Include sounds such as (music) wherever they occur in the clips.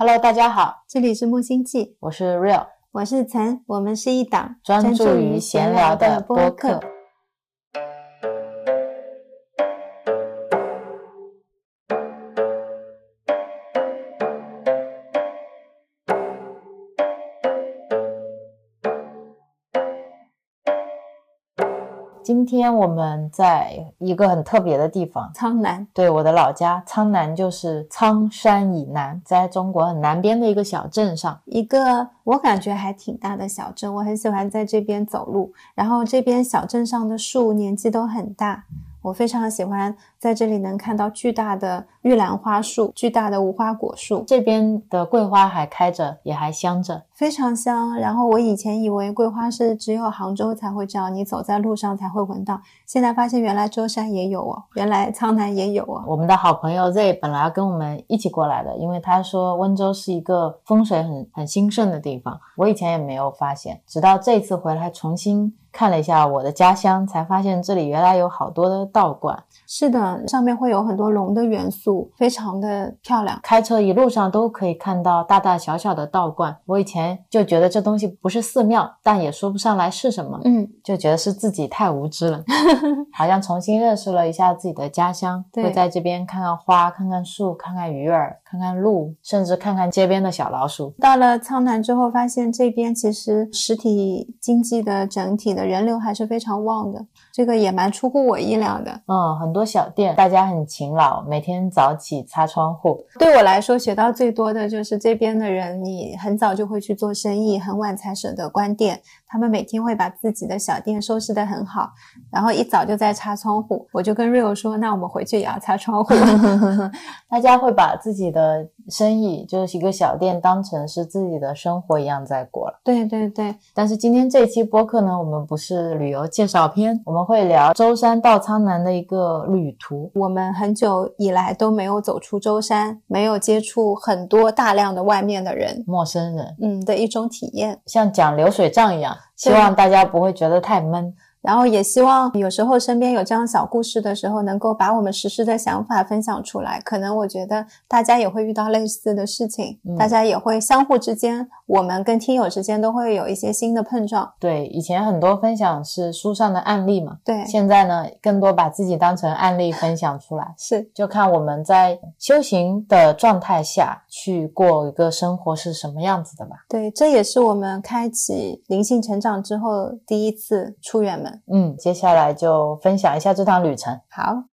Hello，大家好，这里是木星记，我是 Real，我是岑，我们是一档专注于闲聊的播客。今天我们在一个很特别的地方，苍南。对，我的老家苍南就是苍山以南，在中国很南边的一个小镇上，一个我感觉还挺大的小镇。我很喜欢在这边走路，然后这边小镇上的树年纪都很大。我非常喜欢在这里能看到巨大的玉兰花树、巨大的无花果树，这边的桂花还开着，也还香着，非常香。然后我以前以为桂花是只有杭州才会这样，你走在路上才会闻到，现在发现原来舟山也有哦，原来苍南也有哦。我们的好朋友 Z 本来要跟我们一起过来的，因为他说温州是一个风水很很兴盛的地方，我以前也没有发现，直到这次回来重新。看了一下我的家乡，才发现这里原来有好多的道观。是的，上面会有很多龙的元素，非常的漂亮。开车一路上都可以看到大大小小的道观。我以前就觉得这东西不是寺庙，但也说不上来是什么。嗯，就觉得是自己太无知了，(laughs) 好像重新认识了一下自己的家乡。会在这边看看花，看看树，看看鱼儿，看看鹿，甚至看看街边的小老鼠。到了苍南之后，发现这边其实实体经济的整体的人流还是非常旺的，这个也蛮出乎我意料的。嗯，很。多小店，大家很勤劳，每天早起擦窗户。对我来说，学到最多的就是这边的人，你很早就会去做生意，很晚才舍得关店。他们每天会把自己的小店收拾得很好，然后一早就在擦窗户。我就跟 Rio 说：“那我们回去也要擦窗户。(laughs) ”大家会把自己的生意，就是一个小店，当成是自己的生活一样在过了。对对对。但是今天这期播客呢，我们不是旅游介绍片，我们会聊舟山到苍南的一个。旅途，我们很久以来都没有走出舟山，没有接触很多大量的外面的人，陌生人，嗯的一种体验，像讲流水账一样，希望大家不会觉得太闷。然后也希望有时候身边有这样小故事的时候，能够把我们实施的想法分享出来。可能我觉得大家也会遇到类似的事情，大家也会相互之间，我们跟听友之间都会有一些新的碰撞。对，以前很多分享是书上的案例嘛，对，现在呢，更多把自己当成案例分享出来。是，就看我们在修行的状态下去过一个生活是什么样子的吧。对，这也是我们开启灵性成长之后第一次出远门。嗯，接下来就分享一下这趟旅程。好。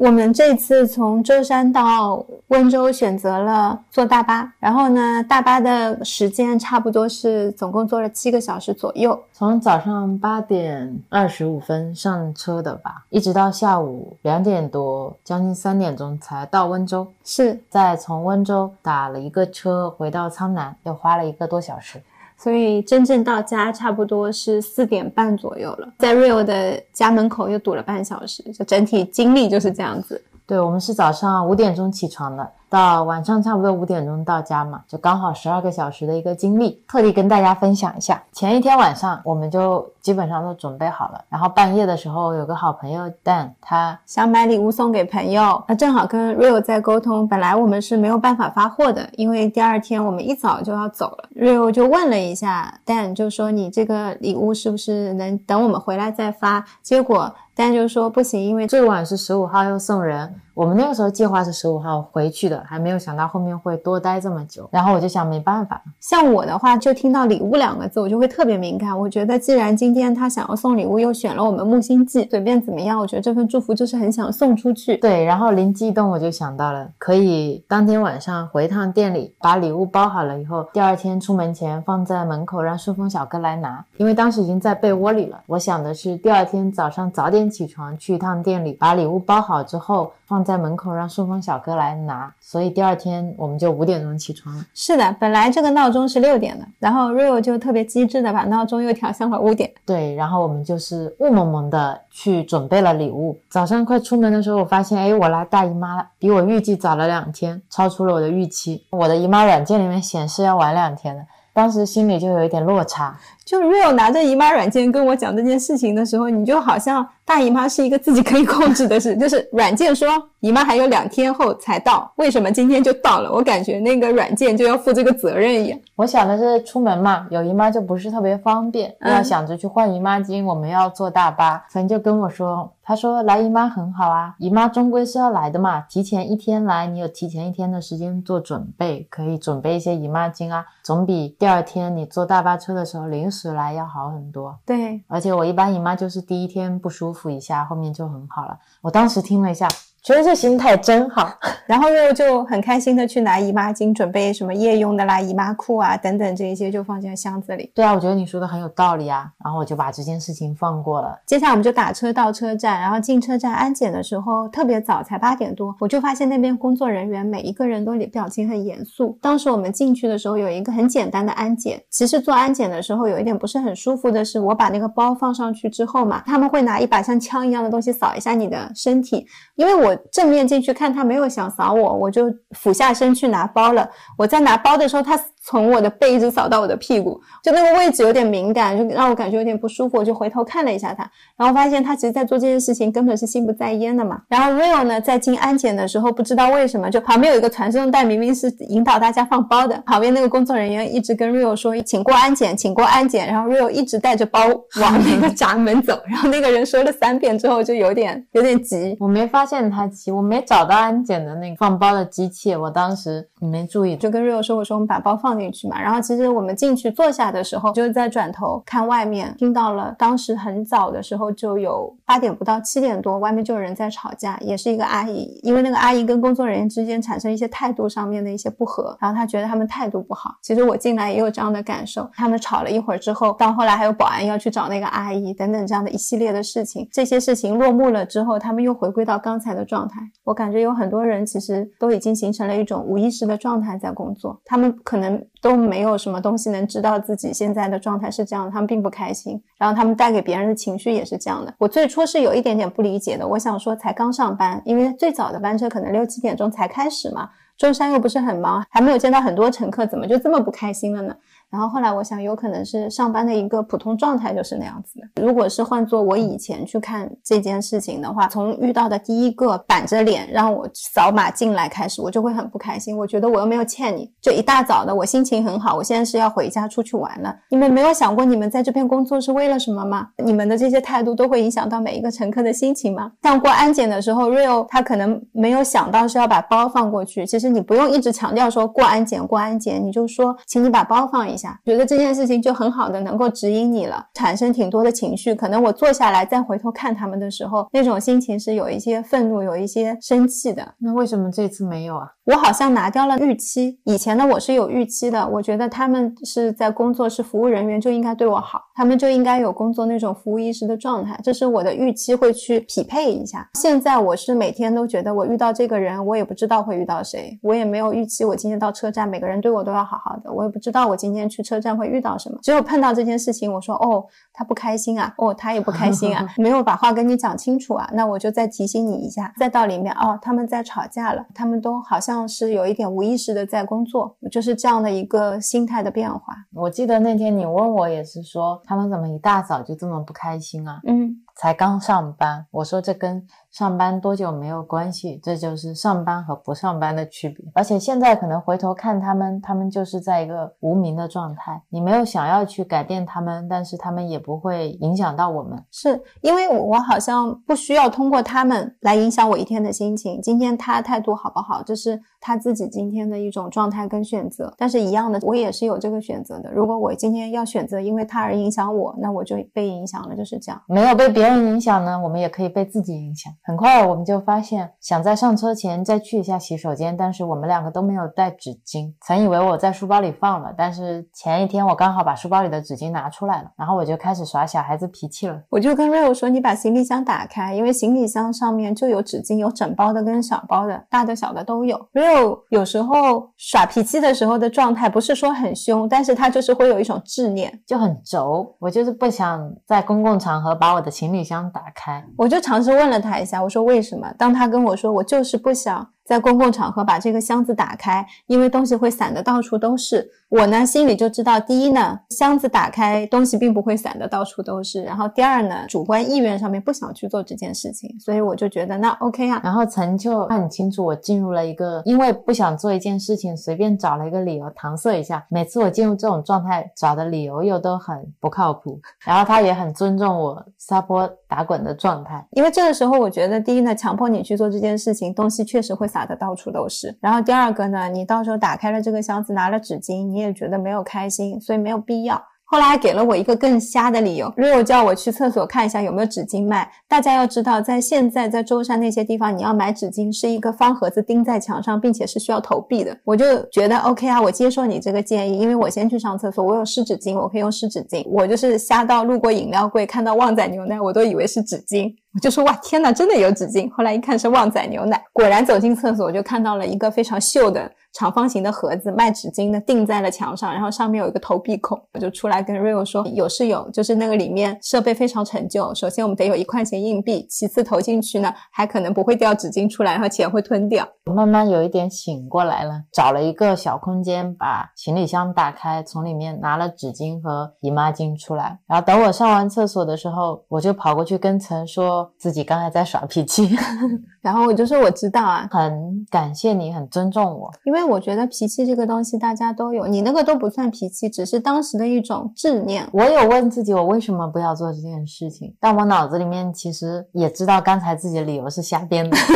我们这次从舟山到温州选择了坐大巴，然后呢，大巴的时间差不多是总共坐了七个小时左右，从早上八点二十五分上车的吧，一直到下午两点多，将近三点钟才到温州。是，再从温州打了一个车回到苍南，又花了一个多小时。所以真正到家差不多是四点半左右了，在 Rio 的家门口又堵了半小时，就整体经历就是这样子。对，我们是早上五点钟起床的。到晚上差不多五点钟到家嘛，就刚好十二个小时的一个经历，特地跟大家分享一下。前一天晚上我们就基本上都准备好了，然后半夜的时候有个好朋友 Dan，他想买礼物送给朋友，他正好跟 Rio 在沟通。本来我们是没有办法发货的，因为第二天我们一早就要走了。Rio 就问了一下 Dan，就说你这个礼物是不是能等我们回来再发？结果 Dan 就说不行，因为最晚是十五号要送人。我们那个时候计划是十五号回去的，还没有想到后面会多待这么久。然后我就想，没办法。像我的话，就听到礼物两个字，我就会特别敏感。我觉得，既然今天他想要送礼物，又选了我们木星记，随便怎么样，我觉得这份祝福就是很想送出去。对，然后灵机一动，我就想到了，可以当天晚上回趟店里，把礼物包好了以后，第二天出门前放在门口，让顺丰小哥来拿。因为当时已经在被窝里了。我想的是，第二天早上早点起床，去一趟店里，把礼物包好之后。放在门口让顺丰小哥来拿，所以第二天我们就五点钟起床了。是的，本来这个闹钟是六点的，然后 Rio 就特别机智的把闹钟又调向了五点。对，然后我们就是雾蒙蒙的去准备了礼物。早上快出门的时候，我发现，哎，我来大姨妈了，比我预计早了两天，超出了我的预期。我的姨妈软件里面显示要晚两天的，当时心里就有一点落差。就 real 拿着姨妈软件跟我讲这件事情的时候，你就好像大姨妈是一个自己可以控制的事，就是软件说姨妈还有两天后才到，为什么今天就到了？我感觉那个软件就要负这个责任一样。我想的是出门嘛，有姨妈就不是特别方便，要想着去换姨妈巾，我们要坐大巴。曾就跟我说，他说来姨妈很好啊，姨妈终归是要来的嘛，提前一天来，你有提前一天的时间做准备，可以准备一些姨妈巾啊，总比第二天你坐大巴车的时候临时。时来要好很多，对，而且我一般姨妈就是第一天不舒服一下，后面就很好了。我当时听了一下。觉得这心态真好，(laughs) 然后又就很开心的去拿姨妈巾，准备什么夜用的啦、姨妈裤啊等等这一些就放进箱子里。对啊，我觉得你说的很有道理啊，然后我就把这件事情放过了。接下来我们就打车到车站，然后进车站安检的时候特别早，才八点多，我就发现那边工作人员每一个人都表情很严肃。当时我们进去的时候有一个很简单的安检，其实做安检的时候有一点不是很舒服的是，我把那个包放上去之后嘛，他们会拿一把像枪一样的东西扫一下你的身体，因为我。正面进去看他没有想扫我，我就俯下身去拿包了。我在拿包的时候，他。从我的背一直扫到我的屁股，就那个位置有点敏感，就让我感觉有点不舒服。我就回头看了一下他，然后发现他其实在做这件事情根本是心不在焉的嘛。然后 Rio 呢，在进安检的时候，不知道为什么，就旁边有一个传送带，明明是引导大家放包的，旁边那个工作人员一直跟 Rio 说，请过安检，请过安检。然后 Rio 一直带着包往那个闸门走，(laughs) 然后那个人说了三遍之后，就有点有点急。我没发现他急，我没找到安检的那个放包的机器，我当时没注意，就跟 Rio 说，我说我们把包放进去嘛，然后。其实我们进去坐下的时候，就是在转头看外面，听到了当时很早的时候就有八点不到七点多，外面就有人在吵架，也是一个阿姨，因为那个阿姨跟工作人员之间产生一些态度上面的一些不和，然后她觉得他们态度不好。其实我进来也有这样的感受，他们吵了一会儿之后，到后来还有保安要去找那个阿姨等等这样的一系列的事情，这些事情落幕了之后，他们又回归到刚才的状态。我感觉有很多人其实都已经形成了一种无意识的状态在工作，他们可能都没有。什么东西能知道自己现在的状态是这样？他们并不开心，然后他们带给别人的情绪也是这样的。我最初是有一点点不理解的，我想说才刚上班，因为最早的班车可能六七点钟才开始嘛，中山又不是很忙，还没有见到很多乘客，怎么就这么不开心了呢？然后后来我想，有可能是上班的一个普通状态就是那样子的。如果是换做我以前去看这件事情的话，从遇到的第一个板着脸让我扫码进来开始，我就会很不开心。我觉得我又没有欠你，就一大早的，我心情很好，我现在是要回家出去玩了。你们没有想过你们在这边工作是为了什么吗？你们的这些态度都会影响到每一个乘客的心情吗？像过安检的时候，Real 他可能没有想到是要把包放过去。其实你不用一直强调说过安检过安检，你就说请你把包放一觉得这件事情就很好的能够指引你了，产生挺多的情绪。可能我坐下来再回头看他们的时候，那种心情是有一些愤怒，有一些生气的。那为什么这次没有啊？我好像拿掉了预期。以前呢，我是有预期的。我觉得他们是在工作，是服务人员就应该对我好，他们就应该有工作那种服务意识的状态。这是我的预期，会去匹配一下。现在我是每天都觉得，我遇到这个人，我也不知道会遇到谁，我也没有预期。我今天到车站，每个人对我都要好好的，我也不知道我今天去车站。会遇到什么？只有碰到这件事情，我说哦，他不开心啊，哦，他也不开心啊，(laughs) 没有把话跟你讲清楚啊，那我就再提醒你一下。再到里面哦，他们在吵架了，他们都好像是有一点无意识的在工作，就是这样的一个心态的变化。我记得那天你问我也是说，他们怎么一大早就这么不开心啊？嗯，才刚上班，我说这跟。上班多久没有关系，这就是上班和不上班的区别。而且现在可能回头看他们，他们就是在一个无名的状态。你没有想要去改变他们，但是他们也不会影响到我们。是因为我好像不需要通过他们来影响我一天的心情。今天他态度好不好，这是他自己今天的一种状态跟选择。但是一样的，我也是有这个选择的。如果我今天要选择因为他而影响我，那我就被影响了，就是这样。没有被别人影响呢，我们也可以被自己影响。很快我们就发现，想在上车前再去一下洗手间，但是我们两个都没有带纸巾。曾以为我在书包里放了，但是前一天我刚好把书包里的纸巾拿出来了，然后我就开始耍小孩子脾气了。我就跟 Rio 说：“你把行李箱打开，因为行李箱上面就有纸巾，有整包的跟小包的，大的小的都有。”Rio 有时候耍脾气的时候的状态不是说很凶，但是他就是会有一种执念，就很轴。我就是不想在公共场合把我的行李箱打开，我就尝试问了他一下，我说为什么？当他跟我说我就是不想。在公共场合把这个箱子打开，因为东西会散的到处都是。我呢心里就知道，第一呢，箱子打开东西并不会散的到处都是。然后第二呢，主观意愿上面不想去做这件事情，所以我就觉得那 OK 啊。然后陈就很清楚，我进入了一个因为不想做一件事情，随便找了一个理由搪塞一下。每次我进入这种状态，找的理由又都很不靠谱。然后他也很尊重我撒泼打滚的状态，因为这个时候我觉得，第一呢，强迫你去做这件事情，东西确实会散。打的到处都是，然后第二个呢，你到时候打开了这个箱子，拿了纸巾，你也觉得没有开心，所以没有必要。后来还给了我一个更瞎的理由，Rio 叫我去厕所看一下有没有纸巾卖。大家要知道，在现在在舟山那些地方，你要买纸巾是一个方盒子钉在墙上，并且是需要投币的。我就觉得 OK 啊，我接受你这个建议，因为我先去上厕所，我有湿纸巾，我可以用湿纸巾。我就是瞎到路过饮料柜看到旺仔牛奶，我都以为是纸巾。我就说哇天哪，真的有纸巾！后来一看是旺仔牛奶，果然走进厕所我就看到了一个非常秀的长方形的盒子，卖纸巾的，钉在了墙上，然后上面有一个投币孔。我就出来跟 Rio 说，有是有，就是那个里面设备非常陈旧。首先我们得有一块钱硬币，其次投进去呢还可能不会掉纸巾出来，然后钱会吞掉。我慢慢有一点醒过来了，找了一个小空间，把行李箱打开，从里面拿了纸巾和姨妈巾出来。然后等我上完厕所的时候，我就跑过去跟陈说。自己刚才在耍脾气，(laughs) 然后我就说我知道啊，很感谢你，很尊重我，因为我觉得脾气这个东西大家都有，你那个都不算脾气，只是当时的一种执念。我有问自己，我为什么不要做这件事情？但我脑子里面其实也知道，刚才自己的理由是瞎编的。(laughs)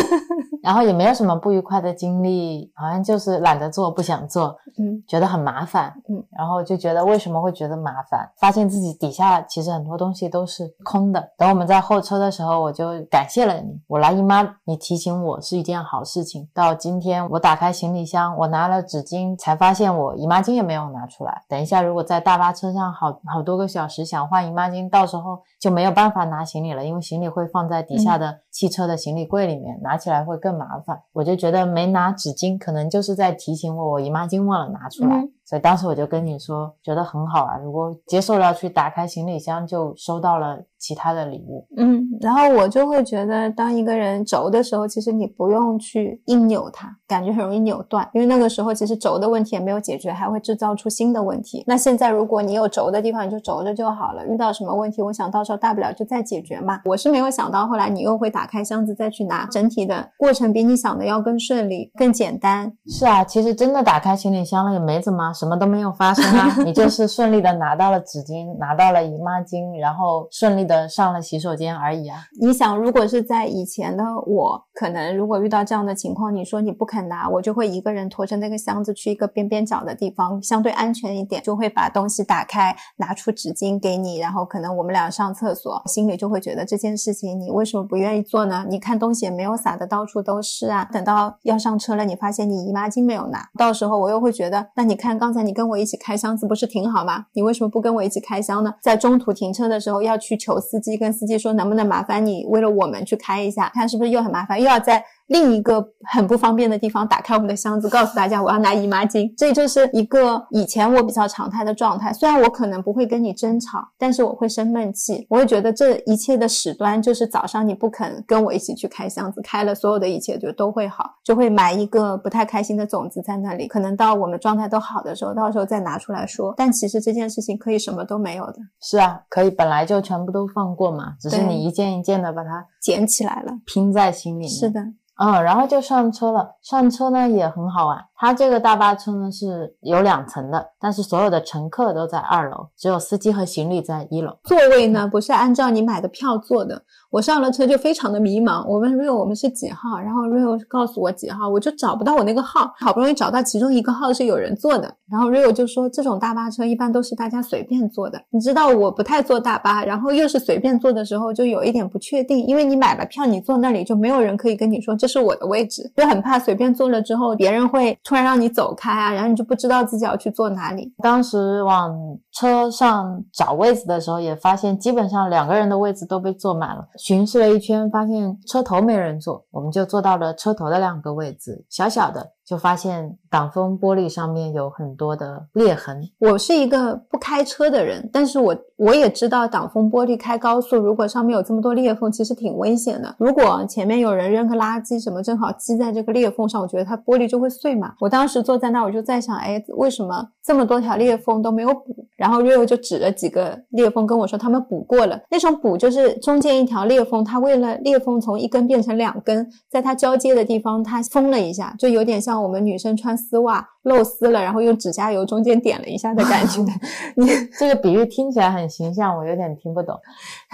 然后也没有什么不愉快的经历，好像就是懒得做，不想做，嗯，觉得很麻烦，嗯，然后就觉得为什么会觉得麻烦？发现自己底下其实很多东西都是空的。等我们在候车的时候，我就感谢了你。我来姨妈，你提醒我是一件好事情。到今天我打开行李箱，我拿了纸巾，才发现我姨妈巾也没有拿出来。等一下，如果在大巴车上好好多个小时想换姨妈巾，到时候就没有办法拿行李了，因为行李会放在底下的汽车的行李柜里面，拿起来会更。麻烦，我就觉得没拿纸巾，可能就是在提醒我，我姨妈巾忘了拿出来。所以当时我就跟你说，觉得很好啊。如果接受了去打开行李箱，就收到了其他的礼物。嗯，然后我就会觉得，当一个人轴的时候，其实你不用去硬扭它，感觉很容易扭断。因为那个时候其实轴的问题也没有解决，还会制造出新的问题。那现在如果你有轴的地方，你就轴着就好了。遇到什么问题，我想到时候大不了就再解决嘛。我是没有想到后来你又会打开箱子再去拿，整体的过程比你想的要更顺利、更简单。是啊，其实真的打开行李箱了也没怎么。什么都没有发生啊，(laughs) 你就是顺利的拿到了纸巾，拿到了姨妈巾，然后顺利的上了洗手间而已啊。你想，如果是在以前的我，可能如果遇到这样的情况，你说你不肯拿，我就会一个人拖着那个箱子去一个边边角的地方，相对安全一点，就会把东西打开，拿出纸巾给你，然后可能我们俩上厕所，心里就会觉得这件事情你为什么不愿意做呢？你看东西也没有撒的到处都是啊。等到要上车了，你发现你姨妈巾没有拿，到时候我又会觉得，那你看。刚才你跟我一起开箱子不是挺好吗？你为什么不跟我一起开箱呢？在中途停车的时候要去求司机，跟司机说能不能麻烦你为了我们去开一下，看是不是又很麻烦，又要在。另一个很不方便的地方，打开我们的箱子，告诉大家我要拿姨妈巾，这就是一个以前我比较常态的状态。虽然我可能不会跟你争吵，但是我会生闷气，我会觉得这一切的始端就是早上你不肯跟我一起去开箱子，开了所有的一切就都会好，就会埋一个不太开心的种子在那里。可能到我们状态都好的时候，到时候再拿出来说。但其实这件事情可以什么都没有的。是啊，可以本来就全部都放过嘛，只是你一件一件的把它捡起来了，拼在心里。是的。嗯，然后就上车了。上车呢也很好玩，它这个大巴车呢是有两层的，但是所有的乘客都在二楼，只有司机和行李在一楼。座位呢不是按照你买的票坐的。我上了车就非常的迷茫，我问 Rio 我们是几号，然后 Rio 告诉我几号，我就找不到我那个号，好不容易找到其中一个号是有人坐的，然后 Rio 就说这种大巴车一般都是大家随便坐的。你知道我不太坐大巴，然后又是随便坐的时候就有一点不确定，因为你买了票你坐那里就没有人可以跟你说这是我的位置，就很怕随便坐了之后别人会突然让你走开啊，然后你就不知道自己要去坐哪里。当时往车上找位子的时候也发现基本上两个人的位置都被坐满了，巡视了一圈。发现车头没人坐，我们就坐到了车头的两个位置，小小的。就发现挡风玻璃上面有很多的裂痕。我是一个不开车的人，但是我我也知道挡风玻璃开高速，如果上面有这么多裂缝，其实挺危险的。如果前面有人扔个垃圾什么，正好积在这个裂缝上，我觉得它玻璃就会碎嘛。我当时坐在那，我就在想，哎，为什么这么多条裂缝都没有补？然后 Rio 就指了几个裂缝跟我说，他们补过了。那种补就是中间一条裂缝，它为了裂缝从一根变成两根，在它交接的地方它封了一下，就有点像。我们女生穿丝袜露丝了，然后用指甲油中间点了一下的感觉。(laughs) (laughs) 你这个比喻听起来很形象，我有点听不懂。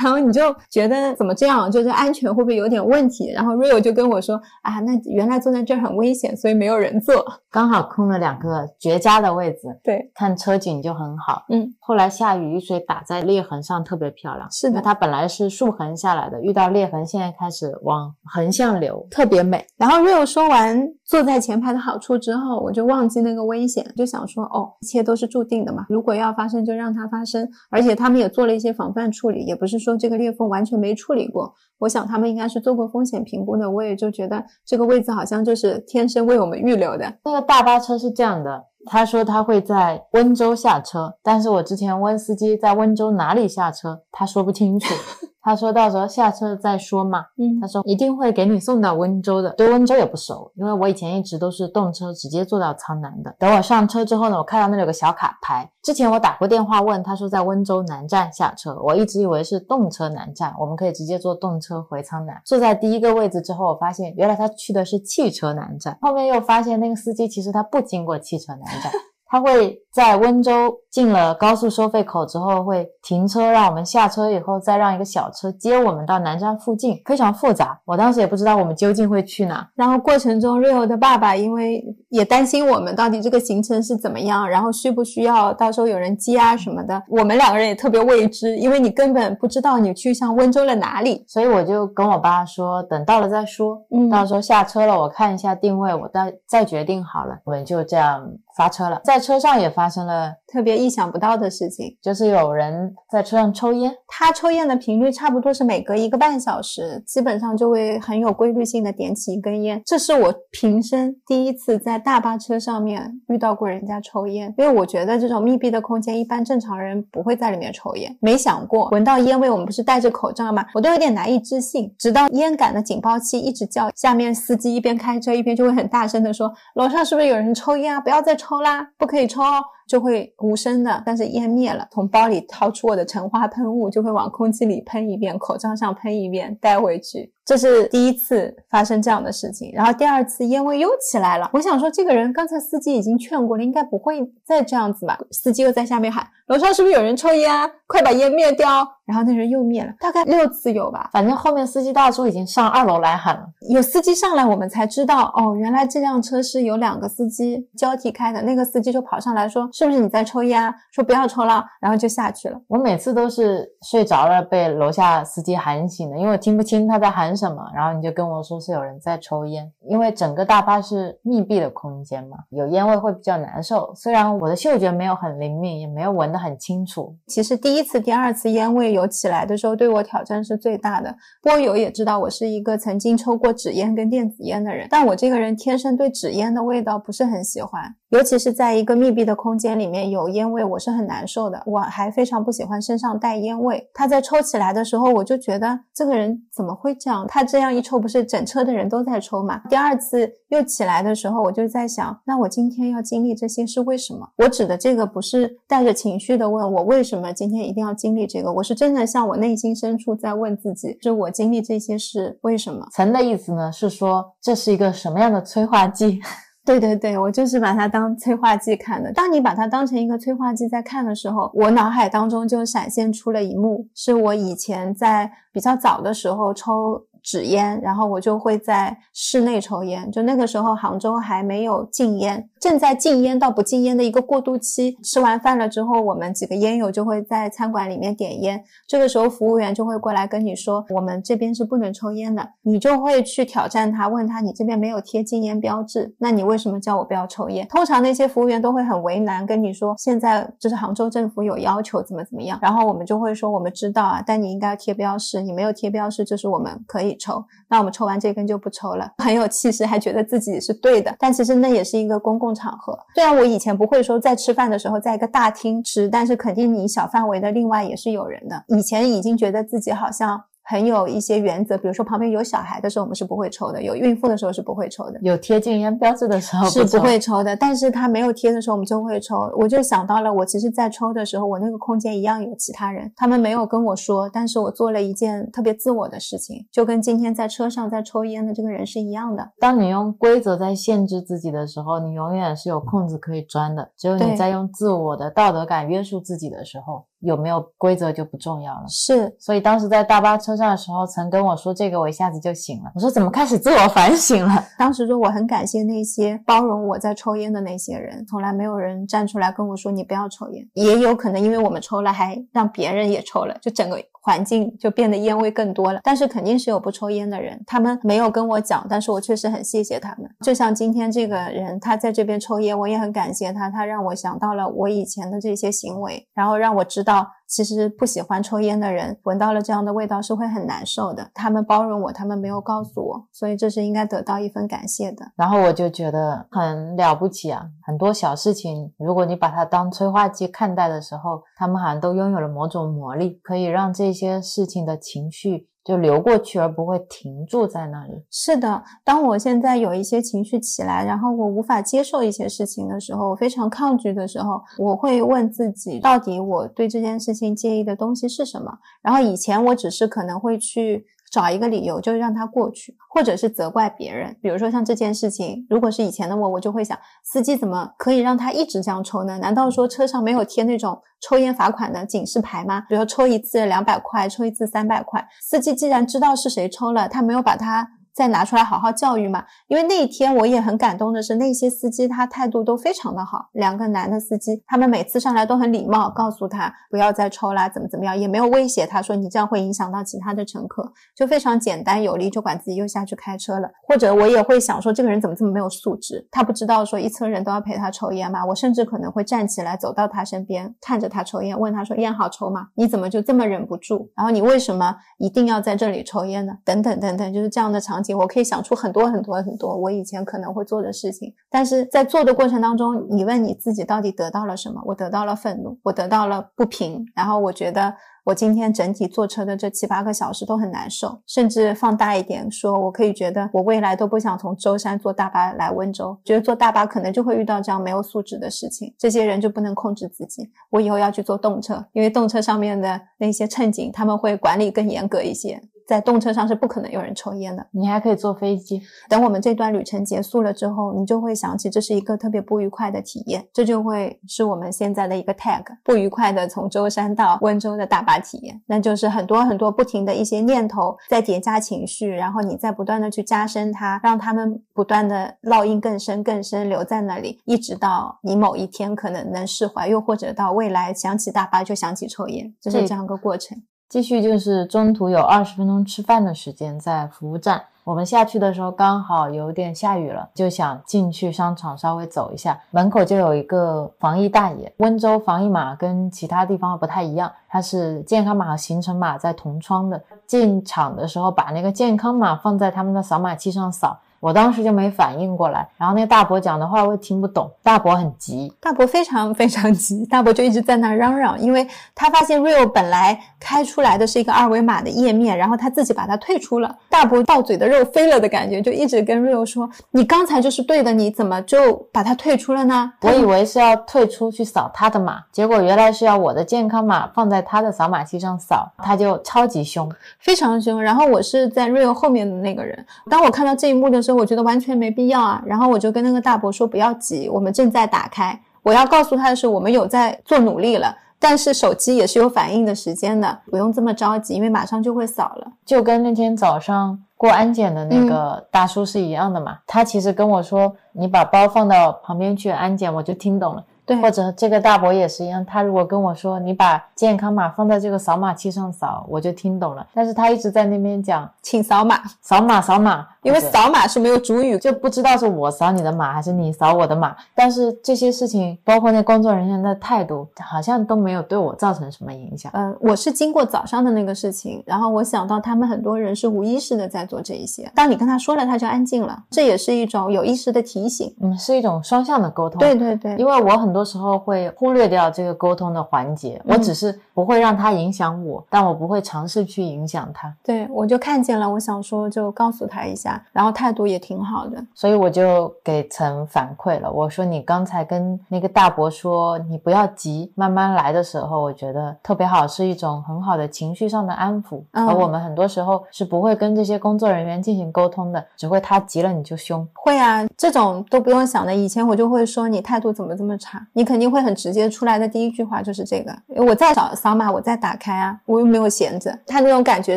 然后你就觉得怎么这样？就是安全会不会有点问题？然后 Rio 就跟我说啊，那原来坐在这儿很危险，所以没有人坐，刚好空了两个绝佳的位置。对，看车景就很好。嗯，后来下雨，雨水打在裂痕上，特别漂亮。是的，它本来是竖横下来的，遇到裂痕，现在开始往横向流，特别美。然后 Rio 说完坐在前排的。好处之后，我就忘记那个危险，就想说，哦，一切都是注定的嘛。如果要发生，就让它发生。而且他们也做了一些防范处理，也不是说这个裂缝完全没处理过。我想他们应该是做过风险评估的。我也就觉得这个位置好像就是天生为我们预留的。那个大巴车是这样的，他说他会在温州下车，但是我之前问司机在温州哪里下车，他说不清楚。(laughs) 他说到时候下车再说嘛。嗯，他说一定会给你送到温州的。对温州也不熟，因为我以前一直都是动车直接坐到苍南的。等我上车之后呢，我看到那里有个小卡牌。之前我打过电话问，他说在温州南站下车，我一直以为是动车南站，我们可以直接坐动车回苍南。坐在第一个位置之后，我发现原来他去的是汽车南站。后面又发现那个司机其实他不经过汽车南站。他会在温州进了高速收费口之后，会停车让我们下车，以后再让一个小车接我们到南站附近，非常复杂。我当时也不知道我们究竟会去哪。然后过程中瑞欧的爸爸因为也担心我们到底这个行程是怎么样，然后需不需要到时候有人接啊什么的，我们两个人也特别未知，因为你根本不知道你去向温州了哪里，所以我就跟我爸说，等到了再说。嗯，到时候下车了，我看一下定位，我再再决定好了。我们就这样。发车了，在车上也发生了特别意想不到的事情，就是有人在车上抽烟。他抽烟的频率差不多是每隔一个半小时，基本上就会很有规律性的点起一根烟。这是我平生第一次在大巴车上面遇到过人家抽烟，因为我觉得这种密闭的空间，一般正常人不会在里面抽烟。没想过闻到烟味，我们不是戴着口罩吗？我都有点难以置信。直到烟感的警报器一直叫，下面司机一边开车一边就会很大声的说：“楼上是不是有人抽烟啊？不要再抽。”抽啦，不可以抽哦。就会无声的，但是烟灭了，从包里掏出我的橙花喷雾，就会往空气里喷一遍，口罩上喷一遍，带回去。这是第一次发生这样的事情，然后第二次烟味又起来了。我想说，这个人刚才司机已经劝过了，应该不会再这样子吧？司机又在下面喊：“楼上是不是有人抽烟啊？快把烟灭掉！”然后那人又灭了，大概六次有吧。反正后面司机大叔已经上二楼来喊了，有司机上来，我们才知道哦，原来这辆车是有两个司机交替开的。那个司机就跑上来说。是不是你在抽烟？啊说不要抽了，然后就下去了。我每次都是睡着了，被楼下司机喊醒的，因为我听不清他在喊什么。然后你就跟我说是有人在抽烟，因为整个大巴是密闭的空间嘛，有烟味会比较难受。虽然我的嗅觉没有很灵敏，也没有闻得很清楚。其实第一次、第二次烟味有起来的时候，对我挑战是最大的。波友也知道我是一个曾经抽过纸烟跟电子烟的人，但我这个人天生对纸烟的味道不是很喜欢，尤其是在一个密闭的空。间里面有烟味，我是很难受的。我还非常不喜欢身上带烟味。他在抽起来的时候，我就觉得这个人怎么会这样？他这样一抽，不是整车的人都在抽嘛？第二次又起来的时候，我就在想，那我今天要经历这些是为什么？我指的这个不是带着情绪的问我为什么今天一定要经历这个，我是真的向我内心深处在问自己，是我经历这些是为什么？岑的意思呢是说这是一个什么样的催化剂？(laughs) 对对对，我就是把它当催化剂看的。当你把它当成一个催化剂在看的时候，我脑海当中就闪现出了一幕，是我以前在比较早的时候抽。纸烟，然后我就会在室内抽烟。就那个时候，杭州还没有禁烟，正在禁烟到不禁烟的一个过渡期。吃完饭了之后，我们几个烟友就会在餐馆里面点烟。这个时候，服务员就会过来跟你说：“我们这边是不能抽烟的。”你就会去挑战他，问他：“你这边没有贴禁烟标志，那你为什么叫我不要抽烟？”通常那些服务员都会很为难，跟你说：“现在就是杭州政府有要求，怎么怎么样。”然后我们就会说：“我们知道啊，但你应该贴标识，你没有贴标识，就是我们可以。”抽，那我们抽完这根就不抽了，(laughs) 很有气势，还觉得自己是对的。但其实那也是一个公共场合。虽然我以前不会说在吃饭的时候在一个大厅吃，但是肯定你小范围的另外也是有人的。以前已经觉得自己好像。很有一些原则，比如说旁边有小孩的时候，我们是不会抽的；有孕妇的时候是不会抽的；有贴禁烟标志的时候是不会抽的。但是他没有贴的时候，我们就会抽。我就想到了，我其实，在抽的时候，我那个空间一样有其他人，他们没有跟我说，但是我做了一件特别自我的事情，就跟今天在车上在抽烟的这个人是一样的。当你用规则在限制自己的时候，你永远是有空子可以钻的。只有你在用自我的道德感约束自己的时候。有没有规则就不重要了，是，所以当时在大巴车上的时候，曾跟我说这个，我一下子就醒了。我说怎么开始自我反省了？(laughs) 当时说我很感谢那些包容我在抽烟的那些人，从来没有人站出来跟我说你不要抽烟。也有可能因为我们抽了，还让别人也抽了，就整个。环境就变得烟味更多了，但是肯定是有不抽烟的人，他们没有跟我讲，但是我确实很谢谢他们。就像今天这个人，他在这边抽烟，我也很感谢他，他让我想到了我以前的这些行为，然后让我知道，其实不喜欢抽烟的人闻到了这样的味道是会很难受的。他们包容我，他们没有告诉我，所以这是应该得到一份感谢的。然后我就觉得很了不起啊，很多小事情，如果你把它当催化剂看待的时候，他们好像都拥有了某种魔力，可以让这。些事情的情绪就流过去，而不会停住在那里。是的，当我现在有一些情绪起来，然后我无法接受一些事情的时候，我非常抗拒的时候，我会问自己，到底我对这件事情介意的东西是什么？然后以前我只是可能会去。找一个理由就是让他过去，或者是责怪别人。比如说像这件事情，如果是以前的我，我就会想，司机怎么可以让他一直这样抽呢？难道说车上没有贴那种抽烟罚款的警示牌吗？比如抽一次两百块，抽一次三百块。司机既然知道是谁抽了，他没有把他。再拿出来好好教育嘛，因为那一天我也很感动的是，那些司机他态度都非常的好。两个男的司机，他们每次上来都很礼貌，告诉他不要再抽啦，怎么怎么样，也没有威胁他说你这样会影响到其他的乘客，就非常简单有力，就管自己又下去开车了。或者我也会想说，这个人怎么这么没有素质？他不知道说一车人都要陪他抽烟吗？我甚至可能会站起来走到他身边，看着他抽烟，问他说烟好抽吗？你怎么就这么忍不住？然后你为什么一定要在这里抽烟呢？等等等等，就是这样的场我可以想出很多很多很多我以前可能会做的事情，但是在做的过程当中，你问你自己到底得到了什么？我得到了愤怒，我得到了不平，然后我觉得我今天整体坐车的这七八个小时都很难受，甚至放大一点说，我可以觉得我未来都不想从舟山坐大巴来温州，觉得坐大巴可能就会遇到这样没有素质的事情，这些人就不能控制自己。我以后要去坐动车，因为动车上面的那些乘警他们会管理更严格一些。在动车上是不可能有人抽烟的。你还可以坐飞机。等我们这段旅程结束了之后，你就会想起这是一个特别不愉快的体验，这就会是我们现在的一个 tag，不愉快的从舟山到温州的大巴体验。那就是很多很多不停的一些念头在叠加情绪，然后你在不断的去加深它，让他们不断的烙印更深更深，留在那里，一直到你某一天可能能释怀，又或者到未来想起大巴就想起抽烟，就是这样一个过程。继续就是中途有二十分钟吃饭的时间，在服务站。我们下去的时候刚好有点下雨了，就想进去商场稍微走一下。门口就有一个防疫大爷。温州防疫码跟其他地方不太一样，它是健康码和行程码在同窗的。进场的时候把那个健康码放在他们的扫码器上扫。我当时就没反应过来，然后那大伯讲的话我也听不懂，大伯很急，大伯非常非常急，大伯就一直在那嚷嚷，因为他发现 Real 本来开出来的是一个二维码的页面，然后他自己把它退出了，大伯到嘴的肉飞了的感觉，就一直跟 Real 说：“你刚才就是对的，你怎么就把它退出了呢？”我以为是要退出去扫他的码，结果原来是要我的健康码放在他的扫码器上扫，他就超级凶，非常凶。然后我是在 Real 后面的那个人，当我看到这一幕的时候，我觉得完全没必要啊。然后我就跟那个大伯说：“不要急，我们正在打开。我要告诉他的是，我们有在做努力了。”但是手机也是有反应的时间的，不用这么着急，因为马上就会扫了。就跟那天早上过安检的那个大叔是一样的嘛。他其实跟我说：“你把包放到旁边去安检。”我就听懂了。对，或者这个大伯也是一样，他如果跟我说你把健康码放在这个扫码器上扫，我就听懂了。但是他一直在那边讲，请扫码，扫码，扫码，因为扫码是没有主语，就不知道是我扫你的码还是你扫我的码。但是这些事情，包括那工作人员的态度，好像都没有对我造成什么影响。嗯，我是经过早上的那个事情，然后我想到他们很多人是无意识的在做这一些。当你跟他说了，他就安静了，这也是一种有意识的提醒。嗯，是一种双向的沟通。对对对，因为我很多时候会忽略掉这个沟通的环节，我只是不会让他影响我，但我不会尝试去影响他。对我就看见了，我想说就告诉他一下，然后态度也挺好的，所以我就给陈反馈了。我说你刚才跟那个大伯说你不要急，慢慢来的时候，我觉得特别好，是一种很好的情绪上的安抚。嗯而我们很多时候是不会跟这些工作人员进行沟通的，只会他急了你就凶。会啊，这种都不用想的。以前我就会说你态度怎么这么差，你肯定会很直接出来的第一句话就是这个。我再扫扫码，我再打开啊，我又没有闲着。他那种感觉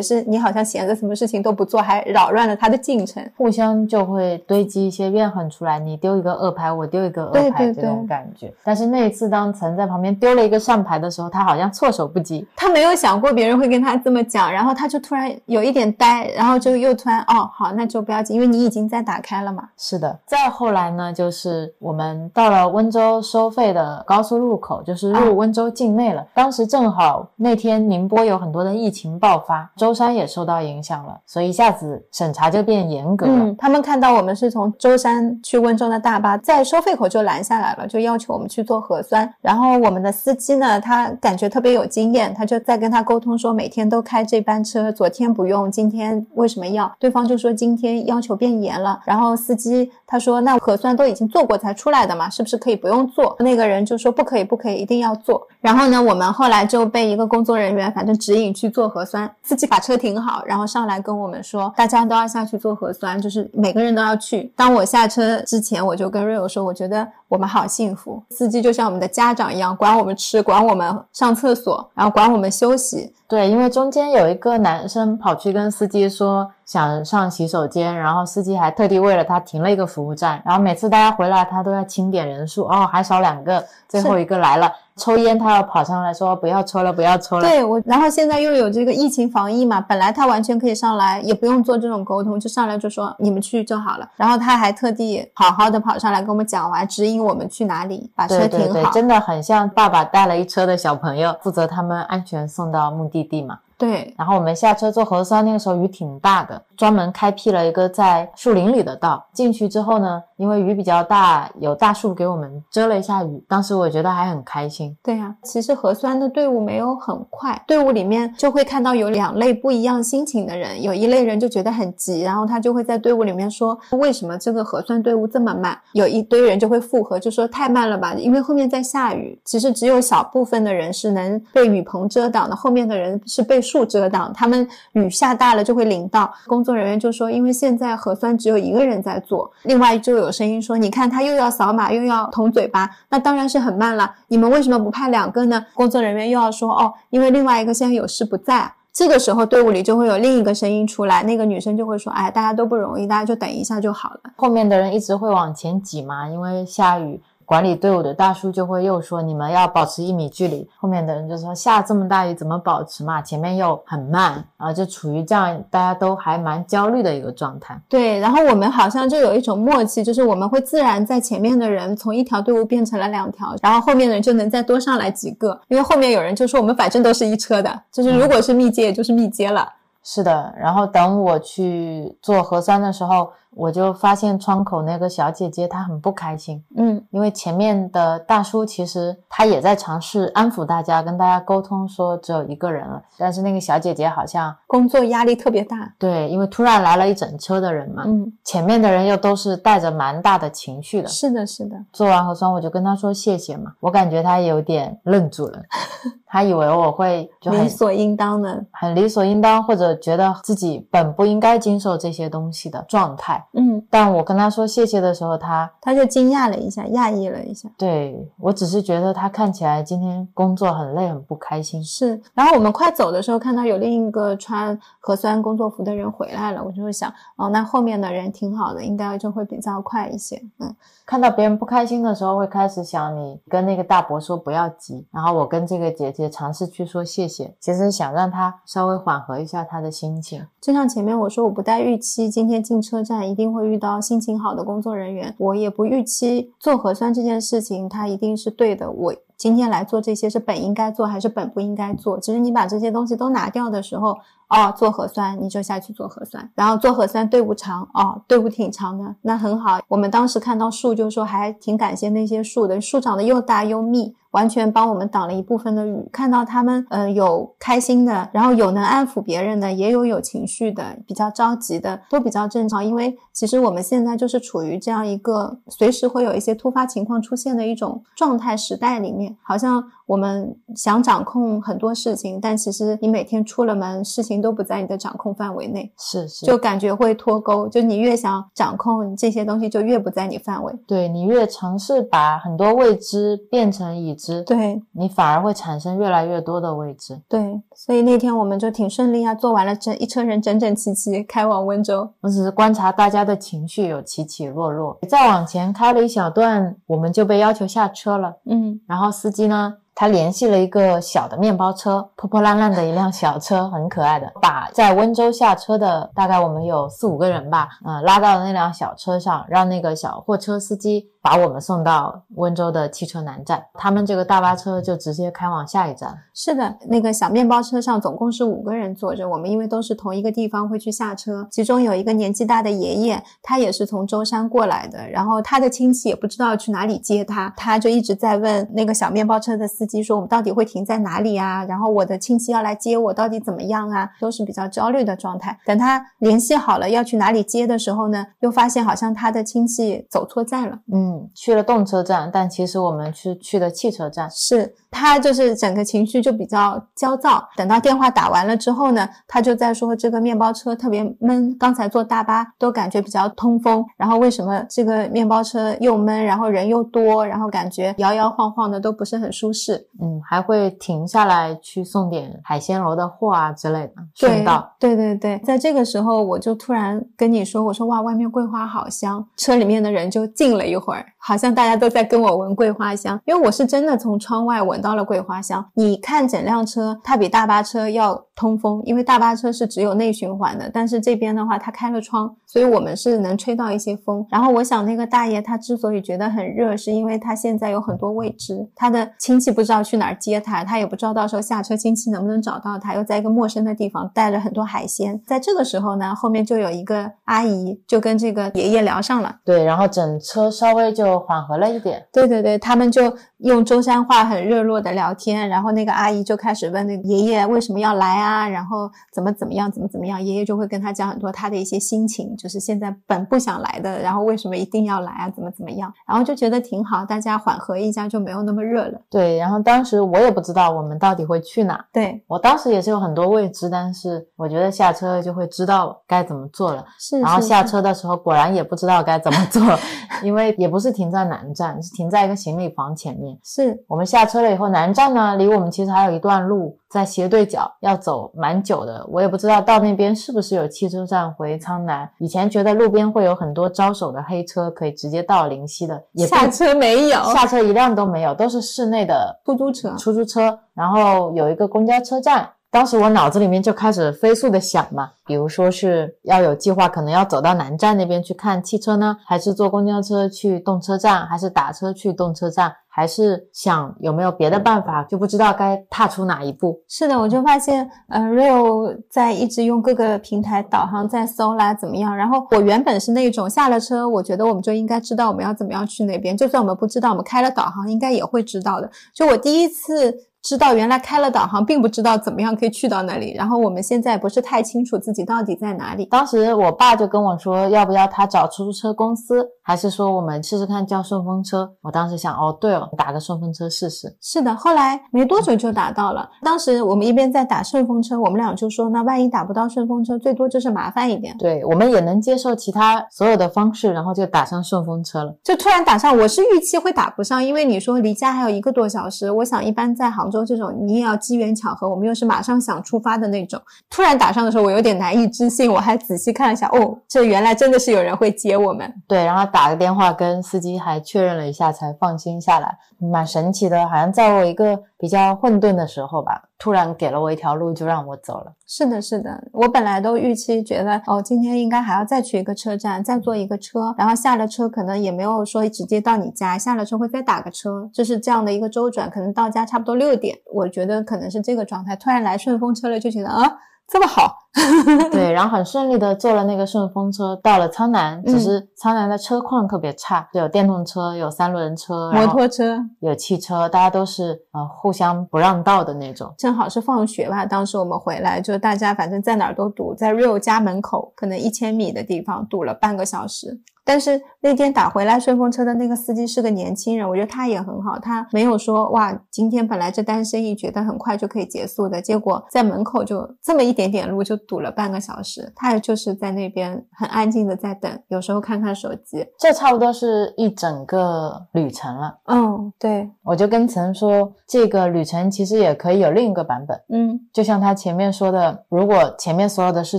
是你好像闲着，什么事情都不做，还扰乱了他的进程。互相就会堆积一些怨恨出来，你丢一个恶牌，我丢一个恶对牌，对这种感觉。但是那一次，当曾在旁边丢了一个上牌的时候，他好像措手不及。他没有想过别人会跟他这么讲，然后他就突然有一点呆，然后就又突然哦，好，那就不要紧，因为你已经在打开了嘛。是的，再后来呢，就是我们到了温州收费的高速路口，就是啊入温州境内了。当时正好那天宁波有很多的疫情爆发，舟山也受到影响了，所以一下子审查就变严格了。嗯，他们看到我们是从舟山去温州的大巴，在收费口就拦下来了，就要求我们去做核酸。然后我们的司机呢，他感觉特别有经验，他就在跟他沟通说，每天都开这班车，昨天不用，今天为什么要？对方就说今天要求变严了。然后司机他说，那核酸都已经做过才出来的嘛，是不是可以不用做？那个人就说不可以，不可以，一定要做。然后呢，我们后来就被一个工作人员反正指引去做核酸，司机把车停好，然后上来跟我们说，大家都要下去做核酸，就是每个人都要去。当我下车之前，我就跟瑞友说，我觉得我们好幸福，司机就像我们的家长一样，管我们吃，管我们上厕所，然后管我们休息。对，因为中间有一个男生跑去跟司机说想上洗手间，然后司机还特地为了他停了一个服务站，然后每次大家回来他都要清点人数，哦，还少两个，最后一个来了，抽烟他要跑上来说不要抽了，不要抽了。对我，然后现在又有这个疫情防疫嘛，本来他完全可以上来，也不用做这种沟通，就上来就说你们去就好了。然后他还特地好好的跑上来跟我们讲完，指引我们去哪里，把车对对对，停好。真的很像爸爸带了一车的小朋友，负责他们安全送到目的地嘛。对然后我们下车做核酸，那个时候雨挺大的，专门开辟了一个在树林里的道。进去之后呢，因为雨比较大，有大树给我们遮了一下雨。当时我觉得还很开心。对呀、其实核酸的队伍没有很快，队伍里面就会看到有两类不一样心情的人，有一类人就觉得很急，然后他就会在队伍里面说为什么这个核酸队伍这么慢？有一堆人就会附和，就说太慢了吧，因为后面在下雨。其实只有小部分的人是能被雨棚遮挡的，后面的人是被树遮挡，他们雨下大了就会淋到。工作人员就说，因为现在核酸只有一个人在做，另外就有声音说，你看他又要扫码又要捅嘴巴，那当然是很慢了。你们为什么不派两个呢？工作人员又要说，哦，因为另外一个现在有事不在。这个时候，队伍里就会有另一个声音出来，那个女生就会说：“哎，大家都不容易，大家就等一下就好了。后面的人一直会往前挤嘛，因为下雨。管理队伍的大叔就会又说你们要保持一米距离，后面的人就说下这么大雨怎么保持嘛？前面又很慢，然后就处于这样大家都还蛮焦虑的一个状态。”对，然后我们好像就有一种默契，就是我们会自然在前面的人从一条队伍变成了两条，然后后面的人就能再多上来几个，因为后面有人就说我们反正都是一车的，就是如果是密接，也就是密接了。是的，然后等我去做核酸的时候，我就发现窗口那个小姐姐她很不开心，嗯因为前面的大叔其实他也在尝试安抚大家，跟大家沟通说只有一个人了，但是那个小姐姐好像工作压力特别大。对，因为突然来了一整车的人嘛，嗯，前面的人又都是带着蛮大的情绪的。是的，是的，做完核酸我就跟他说谢谢嘛，我感觉他有点愣住了，(laughs) 他以为我会就很理所应当的。很理所应当，或者觉得自己本不应该经受这些东西的状态。嗯，但我跟他说谢谢的时候，他他就惊讶了一下，讶异了一下。对我只是觉得他看起来今天工作很累，很不开心。是，然后我们快走的时候，看到有另一个穿核酸工作服的人回来了，我就会想，哦，那后面的人挺好的，应该就会比较快一些。嗯，看到别人不开心的时候，会开始想你跟那个大伯说不要急，然后我跟这个姐姐尝试去说谢谢，其实想让她稍微缓和一下她的心情。就像前面我说，我不带预期今天进车站一定会遇到心情好的工作人员，我也不预期做核酸这件事情它一定是对的，我。今天来做这些是本应该做还是本不应该做？其实你把这些东西都拿掉的时候，哦，做核酸你就下去做核酸，然后做核酸队伍长，哦，队伍挺长的，那很好。我们当时看到树，就说还挺感谢那些树的，树长得又大又密。完全帮我们挡了一部分的雨，看到他们，嗯，有开心的，然后有能安抚别人的，也有有情绪的，比较着急的，都比较正常。因为其实我们现在就是处于这样一个随时会有一些突发情况出现的一种状态时代里面，好像我们想掌控很多事情，但其实你每天出了门，事情都不在你的掌控范围内，是是，就感觉会脱钩。就你越想掌控这些东西，就越不在你范围。对你越尝试把很多未知变成已知，对你反而会产生越来越多的未知。对，所以那天我们就挺顺利啊，做完了整一车人整整齐齐开往温州。我只是观察大家的情绪有起起落落。再往前开了一小段，我们就被要求下车了。嗯然后司机呢，他联系了一个小的面包车，破破烂烂的一辆小车，很可爱的，把在温州下车的大概我们有四五个人吧，嗯、拉到那辆小车上，让那个小货车司机把我们送到温州的汽车南站。他们这个大巴车就直接开往下一站。是的，那个小面包车上总共是五个人坐着，我们因为都是同一个地方会去下车，其中有一个年纪大的爷爷，他也是从舟山过来的，然后他的亲戚也不知道去哪里接他，他就一直在问那个小面包车的司机说我们到底会停在哪里啊？然后我的亲戚要来接我，到底怎么样啊？都是比较焦虑的状态。等他联系好了要去哪里接的时候呢，又发现好像他的亲戚走错站了。嗯，去了动车站，但其实我们是去的汽车站。是他就是整个情绪就比较焦躁。等到电话打完了之后呢，他就在说这个面包车特别闷，刚才坐大巴都感觉比较通风，然后为什么这个面包车又闷，然后人又多，然后感觉摇摇晃晃的都不是很舒适。嗯，还会停下来去送点海鲜楼的货啊之类的，顺道。对对对，在这个时候我就突然跟你说，我说哇，外面桂花好香，车里面的人就静了一会儿，好像大家都在跟我闻桂花香，因为我是真的从窗外闻到了桂花香。你看整辆车，它比大巴车要通风，因为大巴车是只有内循环的，但是这边的话它开了窗，所以我们是能吹到一些风。然后我想那个大爷他之所以觉得很热，是因为他现在有很多未知，他的亲戚不知道去哪儿接他，他也不知道到时候下车亲戚能不能找到他，又在一个陌生的地方带了很多海鲜。在这个时候呢，后面就有一个阿姨就跟这个爷爷聊上了。对，然后整车稍微就缓和了一点。对对对，他们就用舟山话很热络的聊天，然后那个阿姨就开始问那个爷爷为什么要来啊，然后怎么怎么样，怎么怎么样，爷爷就会跟他讲很多他的一些心情，就是现在本不想来的，然后为什么一定要来啊，怎么怎么样，然后就觉得挺好，大家缓和一下就没有那么热了。对，然后当时我也不知道我们到底会去哪，对，我当时也是有很多未知，但是我觉得下车就会知道该怎么做了。是。然后下车的时候果然也不知道该怎么做，(laughs) 因为也不是停在南站，是停在一个行李房前面。是我们下车了以后，南站呢离我们其实还有一段路，在斜对角，要走蛮久的。我也不知道到那边是不是有汽车站回苍南。以前觉得路边会有很多招手的黑车，可以直接到灵溪的，也下车没有下车一辆都没有，都是室内的出租车，出租车，然后有一个公交车站。当时我脑子里面就开始飞速的想嘛，比如说是要有计划，可能要走到南站那边去看汽车呢，还是坐公交车去动车站，还是打车去动车站，还是想有没有别的办法，就不知道该踏出哪一步。是的，我就发现，呃，Rio 在一直用各个平台导航在搜啦，怎么样？然后我原本是那种下了车，我觉得我们就应该知道我们要怎么样去那边，就算我们不知道，我们开了导航应该也会知道的。就我第一次。知道原来开了导航，并不知道怎么样可以去到那里。然后我们现在不是太清楚自己到底在哪里。当时我爸就跟我说，要不要他找出租车公司，还是说我们试试看叫顺风车？我当时想，哦，对哦，打个顺风车试试。是的，后来没多久就打到了。当时我们一边在打顺风车，我们俩就说，那万一打不到顺风车，最多就是麻烦一点。对，我们也能接受其他所有的方式，然后就打上顺风车了。就突然打上，我是预期会打不上，因为你说离家还有一个多小时，我想一般在杭州这种，你也要。机缘巧合，我们又是马上想出发的那种。突然打上的时候，我有点难以置信。我还仔细看了一下，哦，这原来真的是有人会接我们。对，然后打个电话跟司机还确认了一下，才放心下来。蛮神奇的，好像在我一个比较混沌的时候吧，突然给了我一条路，就让我走了。是的，是的，我本来都预期觉得，哦，今天应该还要再去一个车站，再坐一个车，然后下了车可能也没有说直接到你家，下了车会再打个车，就是这样的一个周转，可能到家差不多六点。我觉得可能是这个状态，突然来顺风车了，就觉得啊。这么好，(laughs) 对，然后很顺利的坐了那个顺风车到了苍南，只是苍南的车况特别差，有电动车，有三轮车，摩托车，有汽车，大家都是呃互相不让道的那种。正好是放学吧，当时我们回来，就大家反正在哪儿都堵，在 Rio 家门口，可能一千米的地方堵了半个小时。但是那天打回来顺风车的那个司机是个年轻人，我觉得他也很好，他没有说哇，今天本来这单生意觉得很快就可以结束的，结果在门口就这么一点点路就堵了半个小时，他也就是在那边很安静的在等，有时候看看手机，这差不多是一整个旅程了。嗯，对，我就跟曾说，这个旅程其实也可以有另一个版本，嗯，就像他前面说的，如果前面所有的事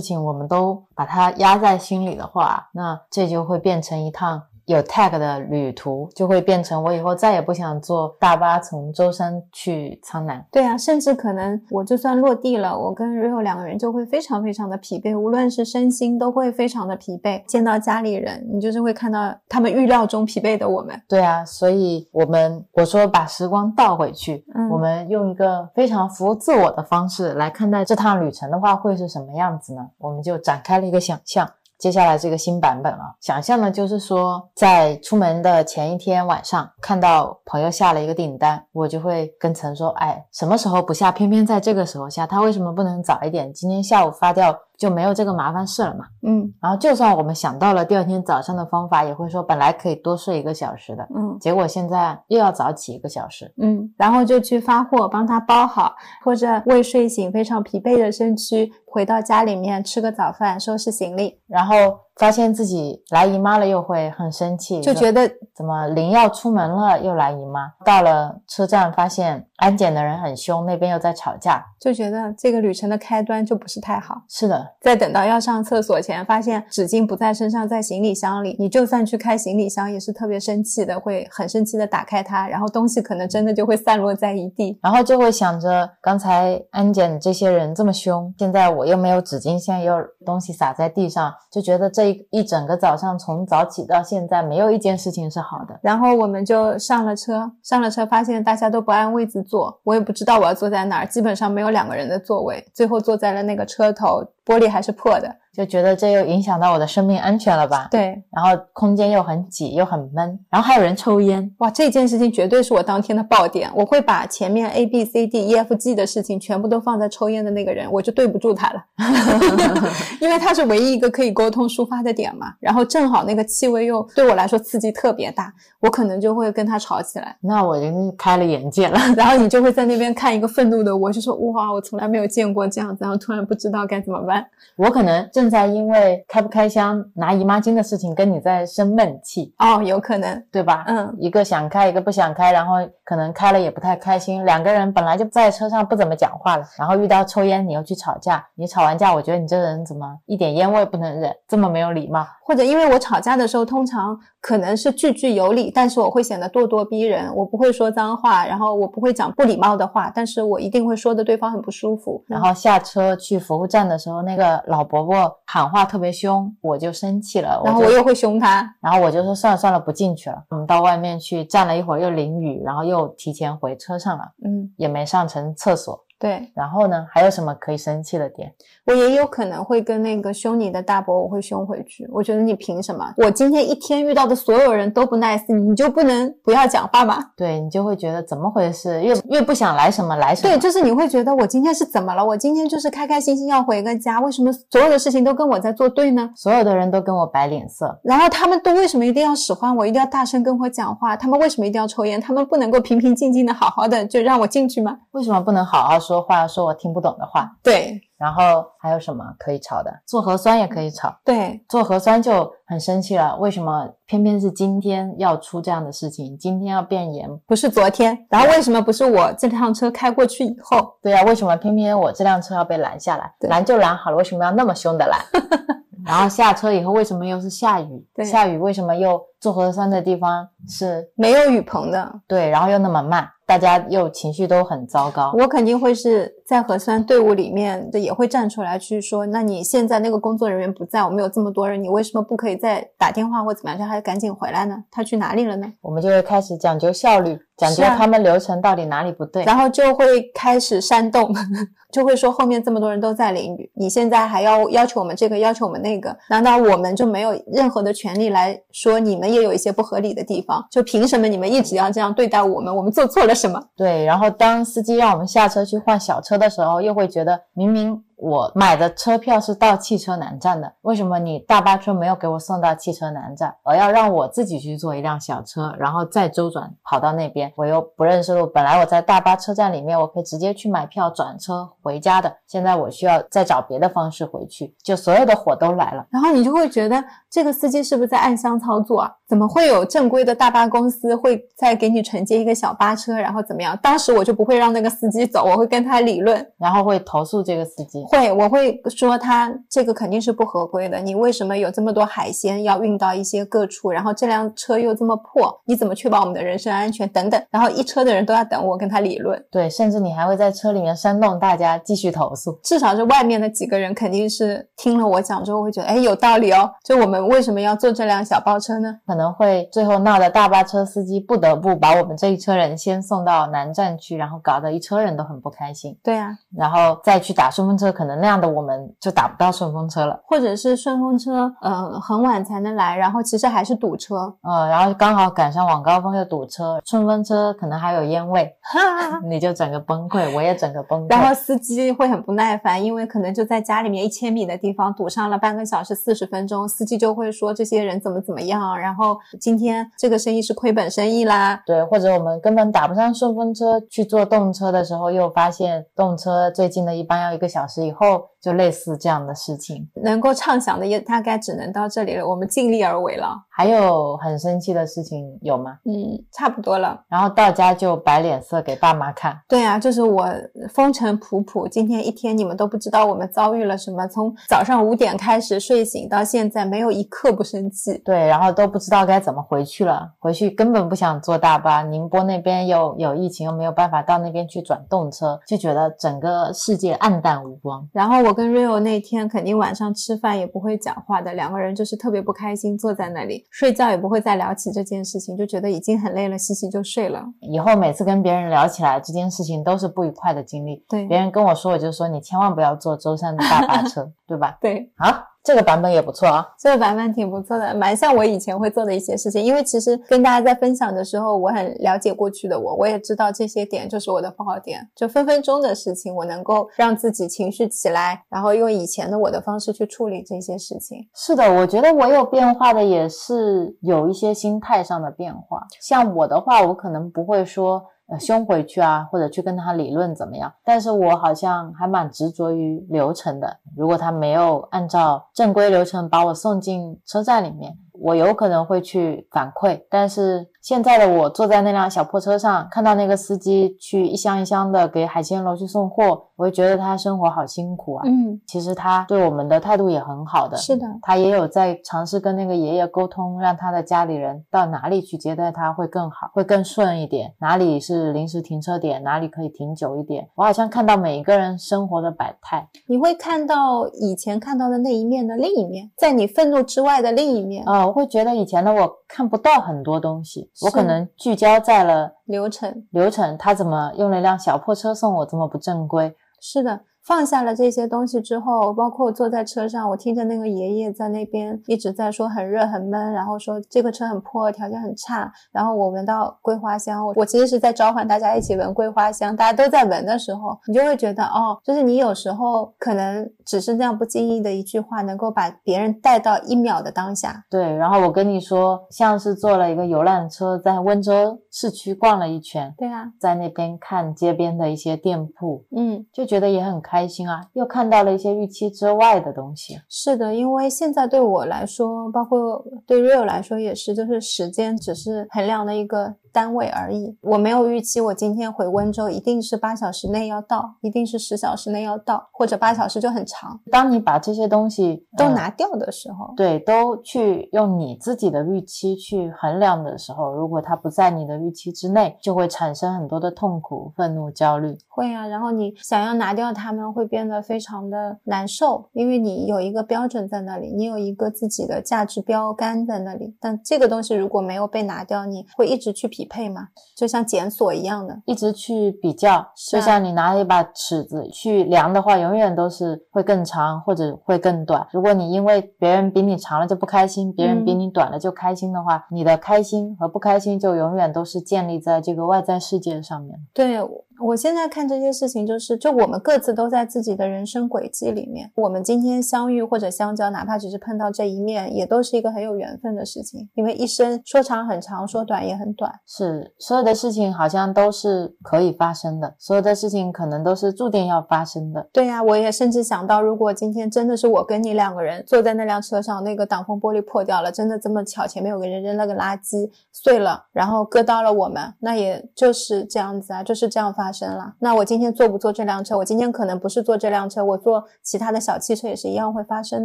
情我们都把它压在心里的话，那这就会变。变成一趟有 tag 的旅途，就会变成我以后再也不想坐大巴从舟山去苍南。对啊，甚至可能我就算落地了，我跟 Rio 两个人就会非常非常的疲惫，无论是身心都会非常的疲惫。见到家里人，你就是会看到他们预料中疲惫的我们。对啊，所以我们我说把时光倒回去，嗯，我们用一个非常服务自我的方式来看待这趟旅程的话，会是什么样子呢？我们就展开了一个想象。接下来这个新版本了，想象呢就是说，在出门的前一天晚上，看到朋友下了一个订单，我就会跟陈说，哎，什么时候不下，偏偏在这个时候下，他为什么不能早一点？今天下午发掉。就没有这个麻烦事了嘛，嗯，然后就算我们想到了第二天早上的方法，也会说本来可以多睡一个小时的，嗯，结果现在又要早起一个小时，嗯，然后就去发货，帮他包好，或者未睡醒非常疲惫的身躯回到家里面吃个早饭，收拾行李，然后发现自己来姨妈了，又会很生气，就觉得怎么临要出门了又来姨妈，到了车站发现安检的人很凶，那边又在吵架，就觉得这个旅程的开端就不是太好，是的。在等到要上厕所前，发现纸巾不在身上，在行李箱里。你就算去开行李箱，也是特别生气的，会很生气的打开它，然后东西可能真的就会散落在一地，然后就会想着刚才安检这些人这么凶，现在我又没有纸巾，现在又东西洒在地上，就觉得这一一整个早上从早起到现在，没有一件事情是好的。然后我们就上了车，上了车发现大家都不按位子坐，我也不知道我要坐在哪儿，基本上没有两个人的座位，最后坐在了那个车头。玻璃还是破的，就觉得这又影响到我的生命安全了吧？对，然后空间又很挤又很闷，然后还有人抽烟，哇，这件事情绝对是我当天的爆点。我会把前面 A B C D E F G 的事情全部都放在抽烟的那个人，我就对不住他了，(laughs) 因为他是唯一一个可以沟通抒发的点嘛。然后正好那个气味又对我来说刺激特别大，我可能就会跟他吵起来。那我就开了眼界了。(laughs) 然后你就会在那边看一个愤怒的我，就说哇，我从来没有见过这样子，然后突然不知道该怎么办。我可能正在因为开不开箱拿姨妈巾的事情跟你在生闷气哦，有可能对吧？嗯，一个想开，一个不想开，然后可能开了也不太开心。两个人本来就在车上不怎么讲话了，然后遇到抽烟，你又去吵架。你吵完架，我觉得你这个人怎么一点烟味不能忍，这么没有礼貌？或者因为我吵架的时候通常。可能是句句有理，但是我会显得咄咄逼人，我不会说脏话，然后我不会讲不礼貌的话，但是我一定会说的对方很不舒服。然后下车去服务站的时候，那个老伯伯喊话特别凶，我就生气了，然后我又会凶他，然后我就说算了算了，不进去了。我们到外面去站了一会儿，又淋雨，然后又提前回车上了，嗯，也没上成厕所。对然后呢，还有什么可以生气的点？我也有可能会跟那个凶你的大伯，我会凶回去。我觉得你凭什么？我今天一天遇到的所有人都不 nice，你就不能不要讲话吗？对你就会觉得怎么回事，越越不想来什么来什么。对，就是你会觉得我今天是怎么了？我今天就是开开心心要回个家，为什么所有的事情都跟我在作对呢？所有的人都跟我摆脸色，然后他们都为什么一定要使唤我，一定要大声跟我讲话？他们为什么一定要抽烟？他们不能够平平静静的好好的就让我进去吗？为什么不能好好说话，说我听不懂的话？对然后还有什么可以吵的？做核酸也可以吵，对，做核酸就很生气了。为什么偏偏是今天要出这样的事情？今天要变严？不是昨天，然后为什么不是我这辆车开过去以后？对啊，为什么偏偏我这辆车要被拦下来？拦就拦好了，为什么要那么凶的拦？(laughs) 然后下车以后，为什么又是下雨？对下雨为什么又做核酸的地方是没有雨棚的，对，然后又那么慢，大家又情绪都很糟糕。我肯定会是在核酸队伍里面的，也会站出来去说，那你现在那个工作人员不在，我们有这么多人，你为什么不可以再打电话或怎么样，让他赶紧回来呢？他去哪里了呢？我们就会开始讲究效率，讲究他们流程到底哪里不对。然后就会开始煽动，(laughs) 就会说后面这么多人都在淋雨，你现在还要要求我们这个，要求我们那个，难道我们就没有任何的权利来说你们也有一些不合理的地方？就凭什么你们一直要这样对待我们？我们做错了什么？对，然后当司机让我们下车去换小车的时候，又会觉得明明我买的车票是到汽车南站的，为什么你大巴车没有给我送到汽车南站，而要让我自己去坐一辆小车，然后再周转跑到那边？我又不认识路，本来我在大巴车站里面，我可以直接去买票转车回家的，现在我需要再找别的方式回去，就所有的火都来了。然后你就会觉得这个司机是不是在暗箱操作啊？怎么会有正规的大巴公司会再给你承接一个小巴车，然后怎么样？当时我就不会让那个司机走，我会跟他理论，然后会投诉这个司机。会我会说他这个肯定是不合规的，你为什么有这么多海鲜要运到一些各处，然后这辆车又这么破，你怎么确保我们的人身安全等等？然后一车的人都要等我跟他理论，对，甚至你还会在车里面煽动大家继续投诉。至少是外面的几个人肯定是听了我讲之后会觉得，哎，有道理哦，就我们为什么要坐这辆小包车呢？可能会最后闹得大巴车司机不得不把我们这一车人先送到南站去，然后搞得一车人都很不开心，对啊，然后再去打顺风车，可能那样的我们就打不到顺风车了。或者是顺风车，呃，很晚才能来，然后其实还是堵车，呃，然后刚好赶上晚高峰又堵车，顺风车可能还有烟味，哈。(laughs) 你就整个崩溃，我也整个崩溃。然后司机会很不耐烦，因为可能就在家里面一千米的地方堵上了半个小时四十分钟，司机就会说这些人怎么怎么样，然后今天这个生意是亏本生意啦。对，或者我们根本打不上顺风车，去坐动车的时候，又发现动车最近的一般要一个小时以后，就类似这样的事情。能够畅想的也大概只能到这里了，我们尽力而为了。还有很生气的事情有吗？嗯，差不多了。然后到家就摆脸色给爸妈看。对啊，就是我风尘仆仆，今天一天你们都不知道我们遭遇了什么，从早上五点开始睡醒到现在，没有一刻不生气。对，然后都不知道该怎么回去了，回去根本不想坐大巴。宁波那边又有疫情，又没有办法到那边去转动车，就觉得整个世界暗淡无光。然后我跟 Rio 那天肯定晚上吃饭也不会讲话的，两个人就是特别不开心，坐在那里睡觉也不会再聊起这件事情，就觉得已经很累了，洗洗就睡了。以后每次跟别人聊起来这件事情，都是不愉快的经历。对别人跟我说，我就说你千万不要坐舟山的大巴车，(laughs) 对吧？对，好，这个版本也不错啊。这个版本挺不错的，蛮像我以前会做的一些事情。因为其实跟大家在分享的时候，我很了解过去的我，我也知道这些点就是我的不好点，就分分钟的事情，我能够让自己情绪起来，然后用以前的我的方式去处理这些事情。是的，我觉得我有变化的，也是有一些心态上的变化。像我的话，我可能不会说呃凶回去啊，或者去跟他理论怎么样，但是我好像还蛮执着于流程的。如果他没有按照正规流程把我送进车站里面，我有可能会去反馈，但是现在的我坐在那辆小破车上，看到那个司机去一箱一箱的给海鲜楼去送货，我会觉得他生活好辛苦啊。嗯，其实他对我们的态度也很好的，是的，他也有在尝试跟那个爷爷沟通，让他的家里人到哪里去接待他会更好，会更顺一点。哪里是临时停车点，哪里可以停久一点。我好像看到每一个人生活的百态。你会看到以前看到的那一面的另一面，在你愤怒之外的另一面。啊、我会觉得以前的我看不到很多东西，我可能聚焦在了流程流程，他怎么用了一辆小破车送我，这么不正规。是的，放下了这些东西之后，包括坐在车上，我听着那个爷爷在那边一直在说很热很闷，然后说这个车很破，条件很差，然后我闻到桂花香，我我其实是在召唤大家一起闻桂花香，大家都在闻的时候，你就会觉得哦，就是你有时候可能只是这样不经意的一句话，能够把别人带到一秒的当下。对，然后我跟你说，像是坐了一个游览车，在温州市区逛了一圈，对啊，在那边看街边的一些店铺，嗯，就觉得也很开心啊，又看到了一些预期之外的东西。是的，因为现在对我来说，包括对 Real 来说也是，就是时间只是衡量的一个单位而已。我没有预期我今天回温州一定是八小时内要到，一定是十小时内要到，或者八小时就很长。当你把这些东西呃都拿掉的时候，对，都去用你自己的预期去衡量的时候，如果它不在你的预期之内，就会产生很多的痛苦、愤怒、焦虑。会啊，然后你想要拿掉它们，会变得非常的难受，因为你有一个标准在那里，你有一个自己的价值标杆在那里。但这个东西如果没有被拿掉，你会一直去匹配吗，就像检索一样的。一直去比较，啊就像你拿一把尺子去量的话，永远都是会更长或者会更短。如果你因为别人比你长了就不开心，别人比嗯你短了就开心的话，你的开心和不开心就永远都是建立在这个外在世界上面。对，我我现在看这些事情，就是就我们各自都在自己的人生轨迹里面。我们今天相遇或者相交，哪怕只是碰到这一面，也都是一个很有缘分的事情。因为一生说长很长，说短也很短。是，所有的事情好像都是可以发生的，所有的事情可能都是注定要发生的。对呀、我也甚至想到，如果今天真的是我跟你两个人坐在那辆车上，那个挡风玻璃破掉了，真的这么巧，前面有个人扔了个垃圾碎了，然后割到了我们，那也就是这样子啊，就是这样发生了。那我今天坐不坐这辆车？我今天可能不是坐这辆车，我坐其他的小汽车也是一样会发生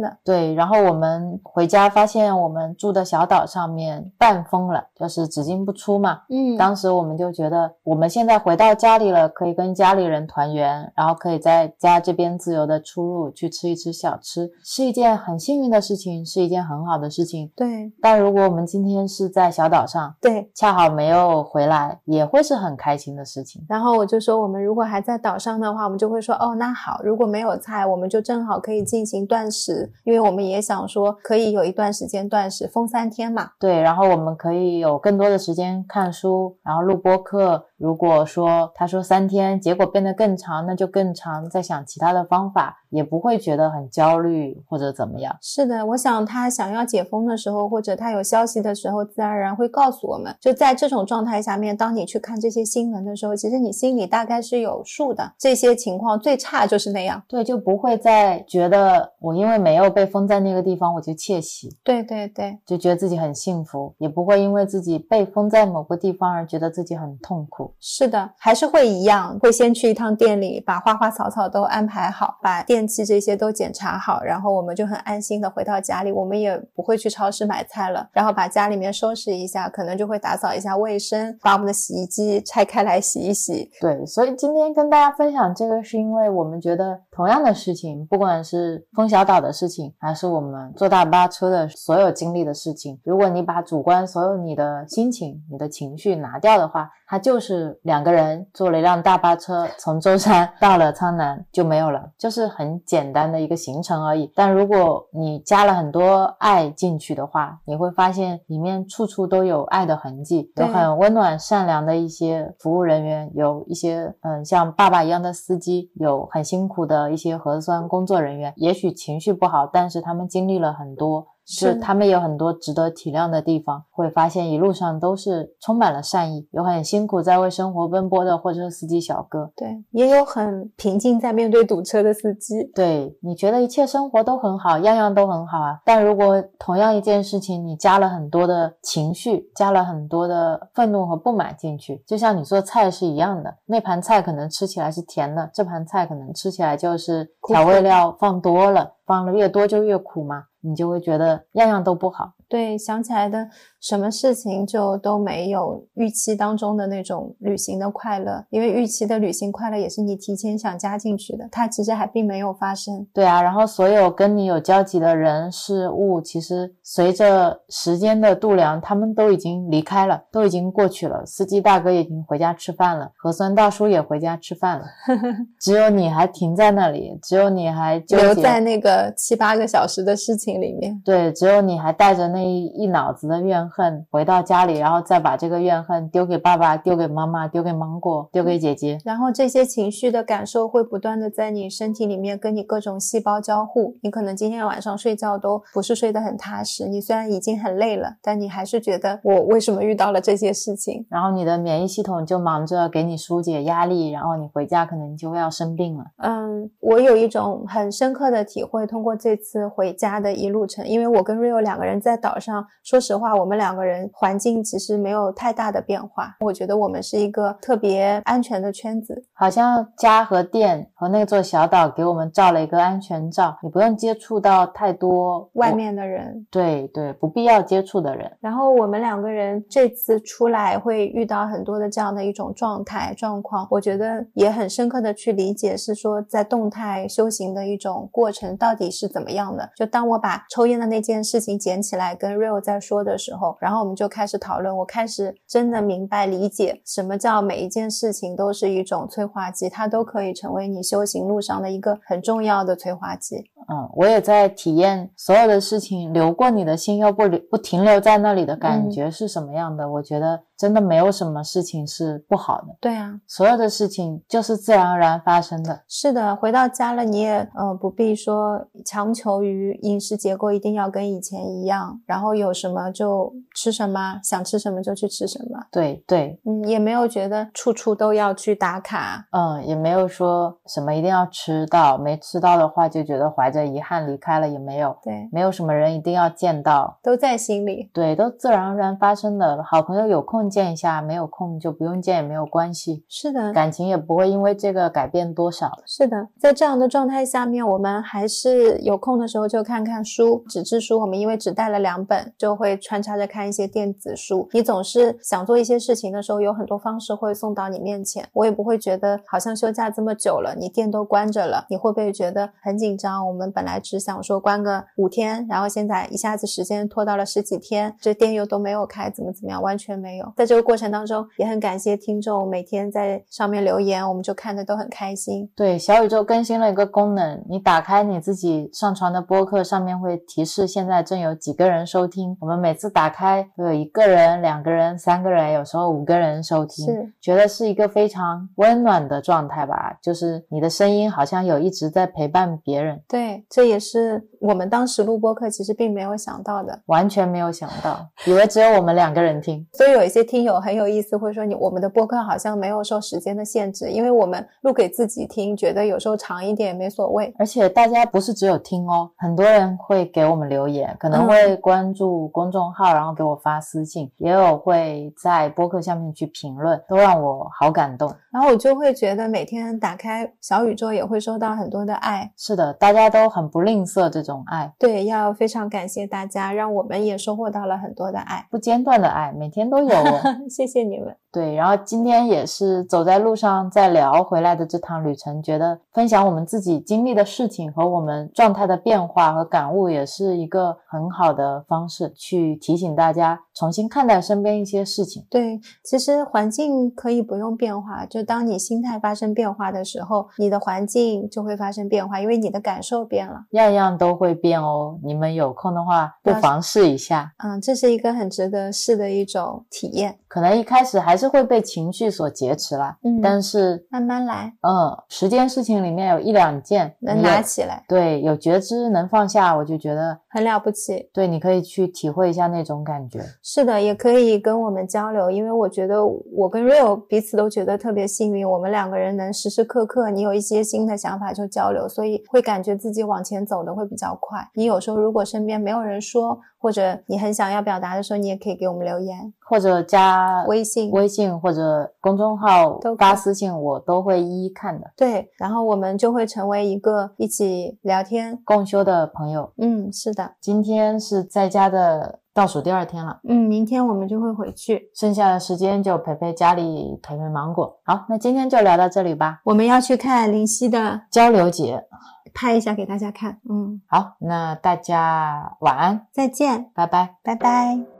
的。对，然后我们回家发现我们住的小岛上面半封了，就是只进不出嘛。嗯当时我们就觉得，我们现在回到家里了，可以跟家里人团圆，然后可以在家这边自由的出入，去吃一吃小吃，是一件很幸运的事情，是一件很好的事情。对但如果我们今天是在小岛上，对。恰好没有回来，也会是很开心的事情。然后我就说，我们如果还在岛上的话，我们就会说，哦，那好，如果没有菜，我们就正好可以进行断食，因为我们也想说，可以有一段时间断食，封三天嘛。对，然后我们可以有更多的时间看书，然后录播课。如果说他说三天，结果变得更长，那就更长，再想其他的方法，也不会觉得很焦虑或者怎么样。是的，我想他想要解封的时候，或者他有消息的时候，自然而然会告诉我们。就在这种状态下面，当你去看这些新闻的时候，其实你心里大概是有数的。这些情况最差就是那样。对，就不会再觉得我因为没有被封在那个地方，我就窃喜，对对对，就觉得自己很幸福，也不会因为自己被封在某个地方而觉得自己很痛苦。是的，还是会一样，会先去一趟店里，把花花草草都安排好，把电器这些都检查好，然后我们就很安心的回到家里，我们也不会去超市买菜了，然后把家里面收拾一下，可能就会打扫一下卫生，把我们的洗衣机拆开来洗一洗。对，所以今天跟大家分享这个，是因为我们觉得同样的事情，不管是封小岛的事情，还是我们坐大巴车的所有经历的事情，如果你把主观所有你的心情、你的情绪拿掉的话，它就是两个人坐了一辆大巴车 (laughs) 从舟山到了苍南就没有了，就是很简单的一个行程而已。但如果你加了很多爱进去的话，你会发现里面处处都有爱的痕迹，有很温暖善良的一些服务人员，有一些嗯像爸爸一样的司机，有很辛苦的一些核酸工作人员。也许情绪不好，但是他们经历了很多。是他们有很多值得体谅的地方，会发现一路上都是充满了善意，有很辛苦在为生活奔波的货车司机小哥，对，也有很平静在面对堵车的司机。对你觉得一切生活都很好，样样都很好啊，但如果同样一件事情，你加了很多的情绪，加了很多的愤怒和不满进去，就像你做菜是一样的，那盘菜可能吃起来是甜的，这盘菜可能吃起来就是调味料放多了，放的越多就越苦嘛。你就会觉得样样都不好。对，想起来的什么事情就都没有预期当中的那种旅行的快乐，因为预期的旅行快乐也是你提前想加进去的，它其实还并没有发生。对啊，然后所有跟你有交集的人事物，其实随着时间的度量，他们都已经离开了，都已经过去了。司机大哥已经回家吃饭了，核酸大叔也回家吃饭了，(laughs) 只有你还停在那里，只有你还留在那个七八个小时的事情里面。对，只有你还带着那。一一脑子的怨恨，回到家里，然后再把这个怨恨丢给爸爸，丢给妈妈，丢给芒果，丢给姐姐。然后这些情绪的感受会不断的在你身体里面跟你各种细胞交互。你可能今天晚上睡觉都不是睡得很踏实。你虽然已经很累了，但你还是觉得我为什么遇到了这些事情？然后你的免疫系统就忙着给你疏解压力，然后你回家可能就要生病了。嗯，我有一种很深刻的体会，通过这次回家的一路程，因为我跟 Rio 两个人在岛。上，说实话，我们两个人环境其实没有太大的变化。我觉得我们是一个特别安全的圈子，好像家和店和那座小岛给我们照了一个安全照，你不用接触到太多外面的人。对对，不必要接触的人。然后我们两个人这次出来会遇到很多的这样的一种状态状况，我觉得也很深刻的去理解，是说在动态修行的一种过程到底是怎么样的。就当我把抽烟的那件事情捡起来。跟 Real 在说的时候，然后我们就开始讨论。我开始真的明白理解什么叫每一件事情都是一种催化剂，它都可以成为你修行路上的一个很重要的催化剂。嗯，我也在体验所有的事情流过你的心又不留不停留在那里的感觉是什么样的。我觉得真的没有什么事情是不好的。对啊，所有的事情就是自然而然发生的。是的，回到家了你也呃不必说强求于饮食结构一定要跟以前一样，然后有什么就吃什么，想吃什么就去吃什么。对对，嗯，也没有觉得处处都要去打卡。嗯，也没有说什么一定要吃到，没吃到的话就觉得怀。着遗憾离开了也没有，对，没有什么人一定要见到，都在心里，对，都自然而然发生的。好朋友有空见一下，没有空就不用见也没有关系。是的，感情也不会因为这个改变多少。是的，在这样的状态下面，我们还是有空的时候就看看书，纸质书。我们因为只带了两本，就会穿插着看一些电子书。你总是想做一些事情的时候，有很多方式会送到你面前，我也不会觉得好像休假这么久了，你店都关着了，你会不会觉得很紧张？我们。本来只想说关个五天，然后现在一下子时间拖到了十几天，这店又都没有开，怎么怎么样，完全没有。在这个过程当中，也很感谢听众每天在上面留言，我们就看的都很开心。对，小宇宙更新了一个功能，你打开你自己上传的播客，上面会提示现在正有几个人收听。我们每次打开都有一个人、两个人、三个人，有时候五个人收听，是觉得是一个非常温暖的状态吧？就是你的声音好像有一直在陪伴别人。对。这也是我们当时录播课其实并没有想到的，完全没有想到，以为只有我们两个人听。所以有一些听友很有意思，会说你我们的播客好像没有受时间的限制，因为我们录给自己听，觉得有时候长一点也没所谓。而且大家不是只有听哦，很多人会给我们留言，可能会关注公众号，然后给我发私信，也有会在播客下面去评论，都让我好感动。然后我就会觉得每天打开小宇宙也会收到很多的爱。是的，大家都。都很不吝啬这种爱，对，要非常感谢大家，让我们也收获到了很多的爱，不间断的爱，每天都有。(laughs) 谢谢你们。对，然后今天也是走在路上在聊回来的这趟旅程，觉得分享我们自己经历的事情和我们状态的变化和感悟，也是一个很好的方式，去提醒大家重新看待身边一些事情。对，其实环境可以不用变化，就当你心态发生变化的时候，你的环境就会发生变化，因为你的感受变了。样样都会变哦，你们有空的话不妨试一下。嗯，这是一个很值得试的一种体验。可能一开始还是会被情绪所劫持啦，嗯但是慢慢来，嗯，十件事情里面有一两件能拿起来，对，有觉知能放下，我就觉得很了不起。对，你可以去体会一下那种感觉。是的，也可以跟我们交流，因为我觉得我跟 Real 彼此都觉得特别幸运，我们两个人能时时刻刻，你有一些新的想法就交流，所以会感觉自己往前走的会比较快。你有时候如果身边没有人说，或者你很想要表达的时候，你也可以给我们留言、或者加微信。微信或者公众号都发私信，我都会一一看的。对，然后我们就会成为一个一起聊天。共修的朋友，嗯，是的，今天是在家的倒数第二天了，嗯，明天我们就会回去。剩下的时间就陪陪家里，陪陪芒果。好，那今天就聊到这里吧。我们要去看林夕的，交流节，拍一下给大家看。嗯，好，那大家晚安，再见，拜拜。拜拜。